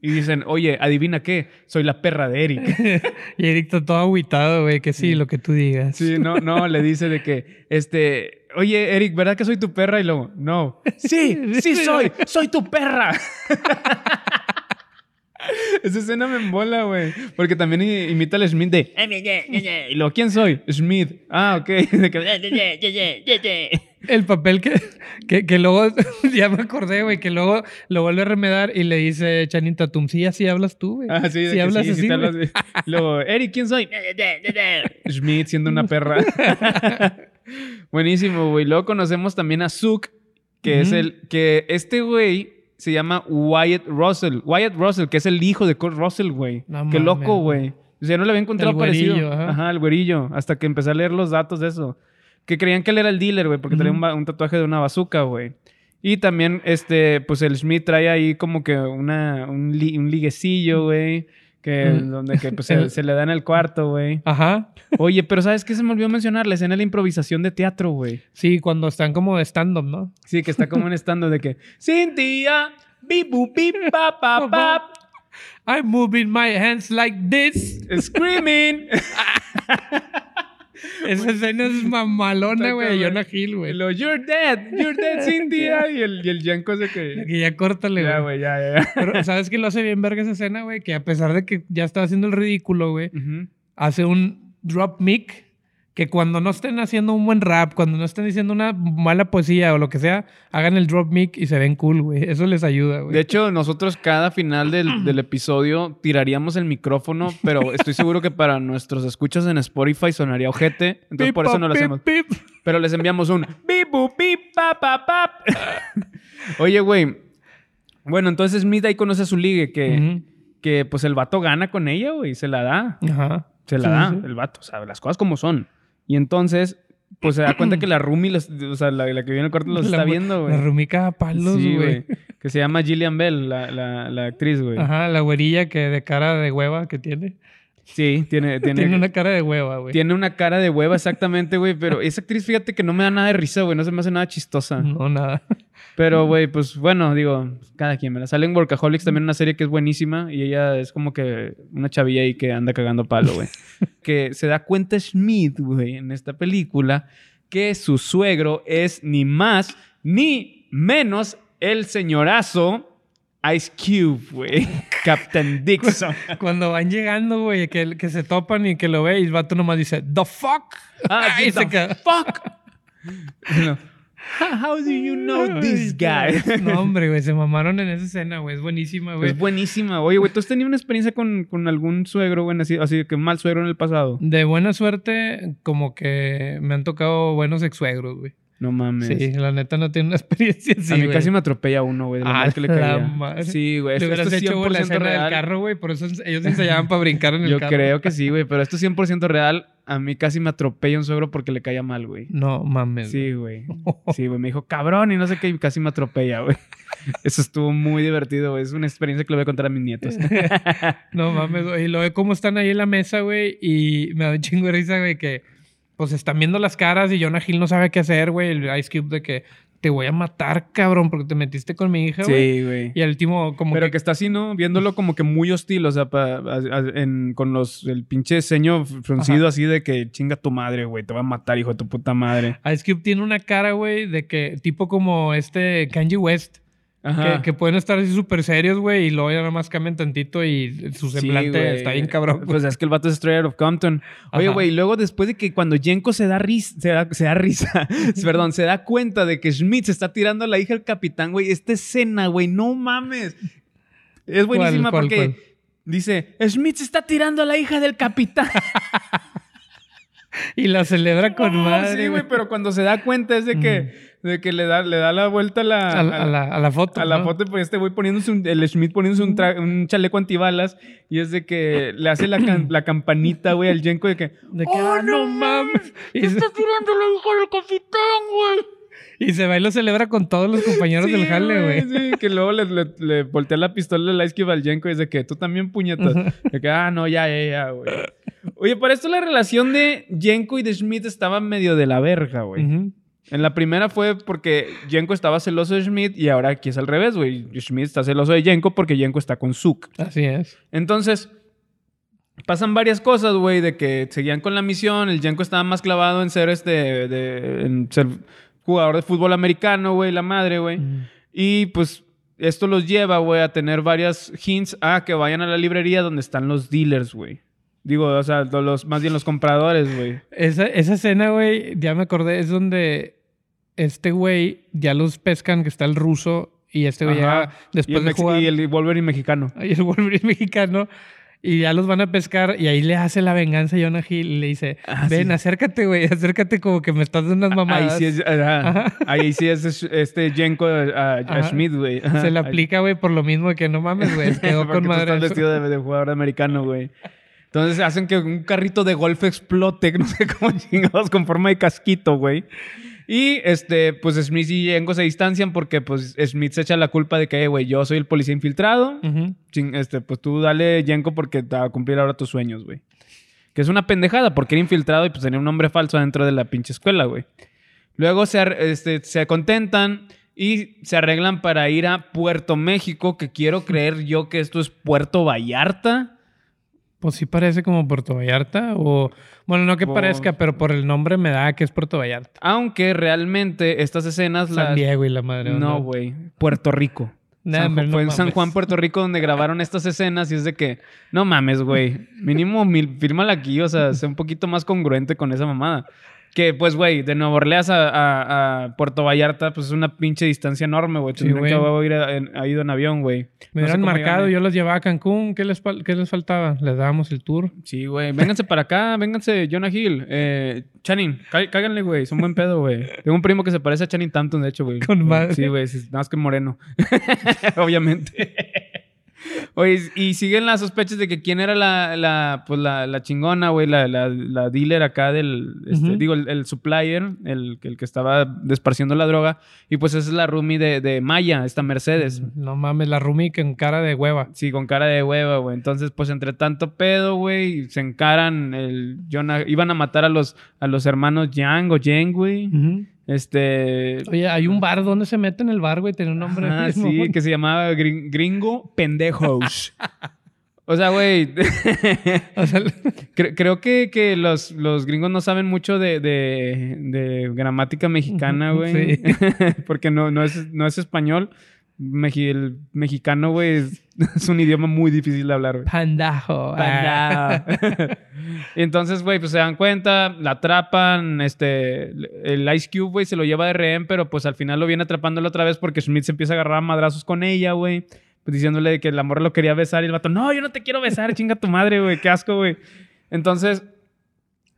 Y dicen, oye, adivina qué, soy la perra de Eric. Y Eric está todo agüitado, güey, que sí, lo que tú digas. Sí, no, no, le dice de que, este, oye, Eric, ¿verdad que soy tu perra? Y luego, no. Sí, sí soy, soy tu perra. Esa escena me embola, güey. Porque también imita al Smith de, y luego, ¿quién soy? Smith. Ah, ok. El papel que, que, que luego, ya me acordé, güey, que luego lo vuelve a remedar y le dice Channing Tatum, sí, así hablas tú, güey. Ah, sí, sí hablas sí, sí así, te hablas. Luego, Eric, ¿quién soy? Schmidt siendo una perra. Buenísimo, güey. Luego conocemos también a Zook, que es el. Que este güey se llama Wyatt Russell. Wyatt Russell, que es el hijo de Kurt Russell, güey. No Qué loco, güey. O sea, no le había encontrado El parecido. güerillo, ajá. Ajá, el güerillo. Hasta que empecé a leer los datos de eso. Que creían que él era el dealer, güey, porque traía un, Ujú. ba- un tatuaje de una bazooka, güey. Y también, este, pues el Smith trae ahí como que una, un, li- un liguecillo, güey. Que, Mm. donde que, pues, se, se le da en el cuarto, güey. Ajá. Oye, pero ¿sabes qué se me olvidó mencionar? La escena de la improvisación de teatro, güey. Sí, cuando están como de stand-up, ¿no? Sí, que está como en estando de que... Cintia, bibu, bip, pa, pa, pap, I'm moving my hands like this. screaming. Esa escena es mamalona, güey, de Jonah Hill, güey. lo, you're dead, you're dead, Cintia. Y el, y el Yanko de que... Que ya córtale, Ya, güey. güey, ya, ya, ya. Pero, ¿sabes qué lo hace bien verga esa escena, güey? Que a pesar de que ya está haciendo el ridículo, güey, hace un drop mic que cuando no estén haciendo un buen rap, cuando no estén diciendo una mala poesía o lo que sea, hagan el drop mic y se ven cool, güey. Eso les ayuda, güey. De hecho, nosotros cada final del, del episodio tiraríamos el micrófono, pero estoy seguro que para nuestros escuchas en Spotify sonaría ojete. Entonces por eso no lo hacemos. Pero les enviamos un bip, bu, bip, pa, pa, pap. Oye, güey. Bueno, entonces Smith ahí conoce a su ligue que, que pues el vato gana con ella, güey. Se la da. Ajá. Se la Sí, da sí. el vato. O sea, las cosas como son. Y entonces, pues se da cuenta que la Rumi, los- o sea, la, la que viene el corto los La está viendo, güey. La rumica a palos, Sí, güey. Que se llama Gillian Bell, la, la, la actriz, güey. Ajá, la güerilla que de cara de hueva que tiene. Sí, tiene, tiene, Tiene una cara de hueva, güey. tiene una cara de hueva exactamente, güey. Pero esa actriz, fíjate que no me da nada de risa, güey. No se me hace nada chistosa. No, nada. Pero, güey, pues bueno, digo, cada quien me la sale en Workaholics, también una serie que es buenísima. Y ella es como que una chavilla ahí que anda cagando palo, güey. que se da cuenta Schmidt, güey, en esta película, que su suegro es ni más ni menos el señorazo Ice Cube, güey. Captain Dixon. Cuando van llegando, güey, que, que se topan y que lo ve y el vato nomás dice, ¿The fuck? Ah, y se the queda. fuck. No. How do you know this guy? No, hombre, güey, se mamaron en esa escena, güey. Es buenísima, güey. Es buenísima. Oye, güey, ¿tú has tenido una experiencia con, con algún suegro, güey, así, así que mal suegro en el pasado? De buena suerte, como que me han tocado buenos ex suegros, güey. No mames. Sí, la neta no tiene una experiencia así, a mí güey. casi me atropella uno, güey, de lo Ah, que le la caía. madre. Sí, güey. Le Esto, hubieras esto es hecho güey, la 100% escena del real. carro, güey. Por eso ellos ensayaban para brincar en el Yo carro. creo que sí, güey, pero esto es 100% real. A mí casi me atropella un suegro porque le caía mal, güey. No mames. Sí, güey. Sí, güey. Me dijo, cabrón, y no sé qué, y casi me atropella, güey. Eso estuvo muy divertido, güey. Es una experiencia que le voy a contar a mis nietos. No mames, güey. Y lo ve cómo están ahí en la mesa, güey. Y me da un chingo de risa, güey, que pues están viendo las caras y Jonah Hill no sabe qué hacer, güey. El Ice Cube de que te voy a matar, cabrón, porque te metiste con mi hija, güey. Sí, güey. Y el último, como Pero que, que está así, ¿no? Viéndolo como que muy hostil, o sea, pa- a- a- en- con los, el pinche ceño fruncido así de que chinga tu madre, güey, te va a matar, hijo de tu puta madre. Ice Cube tiene una cara, güey, de que tipo como este Kanye West. Que, que, pueden estar así súper serios, güey, y luego ya nada más cambian tantito y su semblante está bien cabrón. Pues es que el vato es Strayer of Compton. Oye, güey, luego después de que cuando Jenko se da risa, se da, se da risa, perdón, se da cuenta de que Schmidt se está tirando a la hija del capitán, güey, esta escena, güey, no mames. Es buenísima porque dice, Schmidt se está tirando a la hija del capitán. y la celebra con madre. Sí, güey, pero cuando se da cuenta es de que, de que le, da, le da la vuelta a la, a, la, a la, foto. A la foto, pues este güey poniéndose un, el Schmidt poniéndose un, un, chaleco antibalas y es de que le hace la, la campanita, güey, al Jenko de que. De que, ¡Oh, no mames! ¡Se está tirando la hija del capitán, güey! Y se va y lo celebra con todos los compañeros del jale, güey. Sí, que luego le, le, voltea la pistola de Laisky Valjenko y dice que tú también puñetas. De que, ah, no, ya, ya, ya, güey. Oye, para esto la relación de Jenko y de Schmidt estaba medio de la verga, güey. En la primera fue porque Jenko estaba celoso de Schmidt y ahora aquí es al revés, güey. Schmidt está celoso de Jenko porque Jenko está con Suk. Así es. Entonces, pasan varias cosas, güey, de que seguían con la misión. El Jenko estaba más clavado en ser este, de, en ser jugador de fútbol americano, güey, la madre, güey. Y pues esto los lleva, güey, a tener varias hints a que vayan a la librería donde están los dealers, güey. Digo, o sea, los, más bien los compradores, güey. Esa, esa escena, güey, ya me acordé, es donde este güey ya los pescan, que está el ruso, y este güey ya después de jugar... Y el Wolverine mexicano. Y el Wolverine mexicano y ya los van a pescar y ahí le hace la venganza a Jonah Hill y le dice, ah, ven, acércate, güey, acércate como que me estás dando unas mamadas. Ahí sí es, Ahí sí es este Jenko a, Schmidt, güey. Se le aplica, güey, por lo mismo que no mames, güey, quedó con madre. Estás vestido de, de, jugador americano, güey. Entonces hacen que un carrito de golf explote, no sé cómo chingados, con forma de casquito, güey. Y este, pues Smith y Jenko se distancian porque pues Smith se echa la culpa de que, güey, yo soy el policía infiltrado. este, pues tú dale Jenko porque te va a cumplir ahora tus sueños, güey. Que es una pendejada porque era infiltrado y pues tenía un nombre falso dentro de la pinche escuela, güey. Luego se, este, se contentan y se arreglan para ir a Puerto México, que quiero creer yo que esto es Puerto Vallarta. Pues sí parece como Puerto Vallarta o... Bueno, no que parezca, pero por el nombre me da que es Puerto Vallarta. Aunque realmente estas escenas... San Diego y la madre. No, güey. Puerto Rico. fue en San Juan, Puerto Rico, donde grabaron estas escenas y es de que, no mames, güey. Mínimo, fírmala aquí, o sea, sé un poquito más congruente con esa mamada. Que, pues, güey, de Nueva Orleans a, Puerto Vallarta, pues es una pinche distancia enorme, güey. Sí, que ir a, ido en avión, güey. Me hubieran marcado, yo los llevaba a Cancún. ¿Qué les, ¿Qué les faltaba? Les dábamos el tour. Sí, güey. Vénganse para acá, vénganse, Jonah Hill. Eh, Channing, cáganle, güey. Son buen pedo, güey. Tengo un primo que se parece a Channing Tatum, de hecho, güey. Con madre. Sí, güey. Nada más que moreno. Obviamente. Oye, y siguen las sospechas de que quién era la, la pues la, la chingona, güey, la, la, la, dealer acá del, este, digo, el, supplier, el, el, que estaba desparciendo la droga. Y pues esa es la roomie de, de Maya, esta Mercedes. No mames, la roomie con cara de hueva. Sí, con cara de hueva, güey. Entonces, pues entre tanto pedo, güey, se encaran el Jonah, iban a matar a los, a los hermanos Yang o Yang, güey. Este. Oye, hay un bar donde se mete en el bar, güey, tiene un nombre. Ah, sí, que se llamaba Gringo Pendejos. o sea, güey. creo que, que los, los, gringos no saben mucho de, de, gramática mexicana, güey. Sí. Porque no, no, es, no es español el mexicano, güey, es, un idioma muy difícil de hablar, güey. Pandajo. Pandajo. Entonces, güey, pues se dan cuenta, la atrapan, este, el Ice Cube, güey, se lo lleva de rehén, pero pues al final lo viene atrapándolo otra vez porque Schmidt se empieza a agarrar a madrazos con ella, güey. Pues diciéndole que el amor lo quería besar y el vato, no, yo no te quiero besar, chinga tu madre, güey, qué asco, güey. Entonces,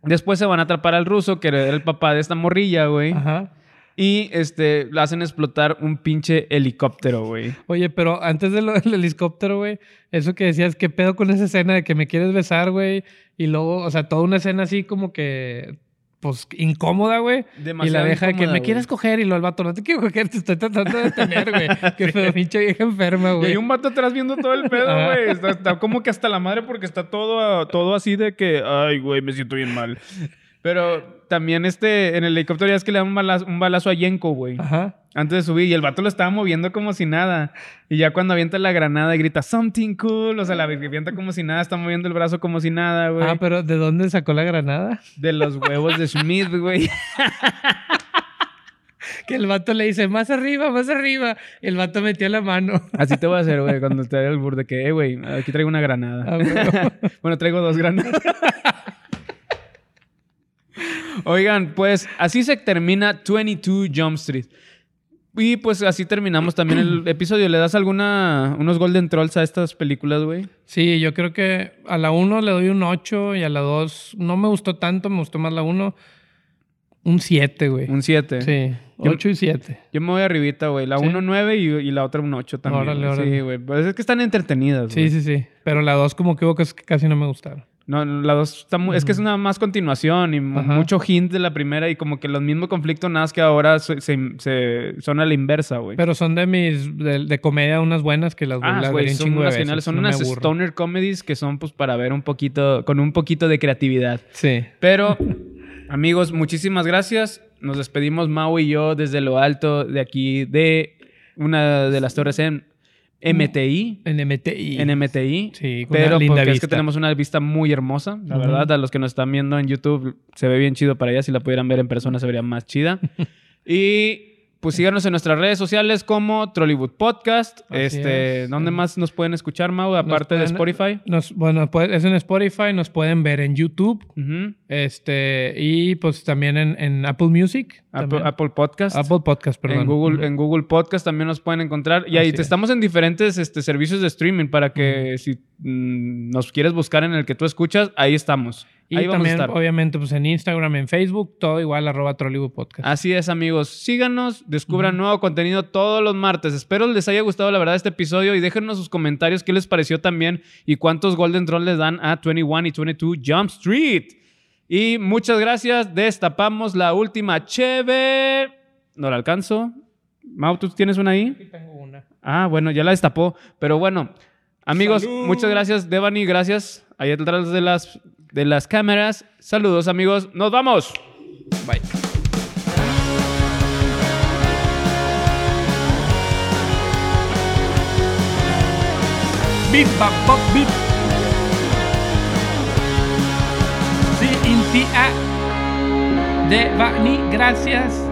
después se van a atrapar al ruso, que era el papá de esta morrilla, güey. Ajá. Y este, le hacen explotar un pinche helicóptero, güey. Oye, pero antes del helicóptero, güey, eso que decías, ¿qué pedo con esa escena de que me quieres besar, güey? Y luego, o sea, toda una escena así como que pues incómoda, güey. Y la deja de que me quieres coger y lo el vato, no te quiero coger, te estoy tratando de detener, güey. Qué pedo, pinche vieja enferma, güey. Y hay un vato atrás viendo todo el pedo, güey. Está, como que hasta la madre porque está todo, todo así de que, ay, güey, me siento bien mal. Pero también este, en el helicóptero ya es que le dan un balazo, un balazo a Yenko, güey. Ajá. Antes de subir. Y el vato lo estaba moviendo como si nada. Y ya cuando avienta la granada y grita, something cool. O sea, la avienta como si nada. Está moviendo el brazo como si nada, güey. Ah, pero ¿de dónde sacó la granada? De los huevos de Schmidt, güey. que el vato le dice, más arriba, más arriba. Y el vato metió la mano. Así te voy a hacer, güey, cuando te vaya el burde que, eh, güey, aquí traigo una granada. Ah, bueno, traigo dos granadas. Oigan, pues así se termina 22 Jump Street. Y pues así terminamos también el episodio. ¿Le das alguna, unos Golden Trolls a estas películas, güey? Sí, yo creo que a la 1 le doy un 8 y a la 2 no me gustó tanto, me gustó más la 1. Un 7, güey. Un 7. Sí, 8 y 7. Yo me voy arribita, güey. La ¿Sí? 1 9 y, y la otra un 8 también. Órale, güey. Sí, órale. güey. Pues es que están entretenidas, Sí, güey. sí, sí. Pero la 2 como que hubo cosas que casi no me gustaron. No, la 2 está muy... Es que es una más continuación y mucho hint de la primera y como que los mismos conflictos, nada más que ahora se, se- se- son a la inversa, güey. Pero son de mis, de, de comedia unas buenas que las, Ah, güey, son unas geniales. Son no unas stoner comedies que son pues para ver un poquito, con un poquito de creatividad. Sí. Pero, amigos, muchísimas gracias. Nos despedimos Mau y yo desde lo alto de aquí de una de las torres en MTI. En MTI. En MTI. Sí, con una Pero linda porque es que tenemos una vista muy hermosa, la verdad. A los que nos están viendo en YouTube se ve bien chido para allá. Si la pudieran ver en persona se vería más chida. y pues síganos en nuestras redes sociales como Trollywood Podcast. Así este, es. ¿Dónde más nos pueden escuchar, Mau? Aparte de Spotify. Nos, bueno, pues, es en Spotify, nos pueden ver en YouTube. Este, y pues también en, en Apple Music. Apple. Apple Podcast. Apple Podcast, perdón. En Google, en Google Podcast también nos pueden encontrar. Y ahí Así te es. estamos en diferentes este, servicios de streaming para que si mm, nos quieres buscar en el que tú escuchas, ahí estamos. Y ahí vamos también, a estar. obviamente, pues en Instagram, en Facebook, todo igual, arroba Trollywood Podcast. Así es, amigos. Síganos, descubran nuevo contenido todos los martes. Espero les haya gustado, la verdad, este episodio y déjenos sus comentarios qué les pareció también y cuántos Golden Trolls les dan a 21 y 22 Jump Street. Y muchas gracias. Destapamos la última cheve. No la alcanzo. Mau, ¿tú tienes una ahí? Aquí tengo una. Ah, bueno, ya la destapó. Pero bueno, amigos, ¡Salud! muchas gracias, Devani, gracias. Ahí detrás de las, de las cámaras. Saludos, amigos. Nos vamos. Bye. Bip, bap, bop, bip. Sí, Inti A. De Bani, gracias.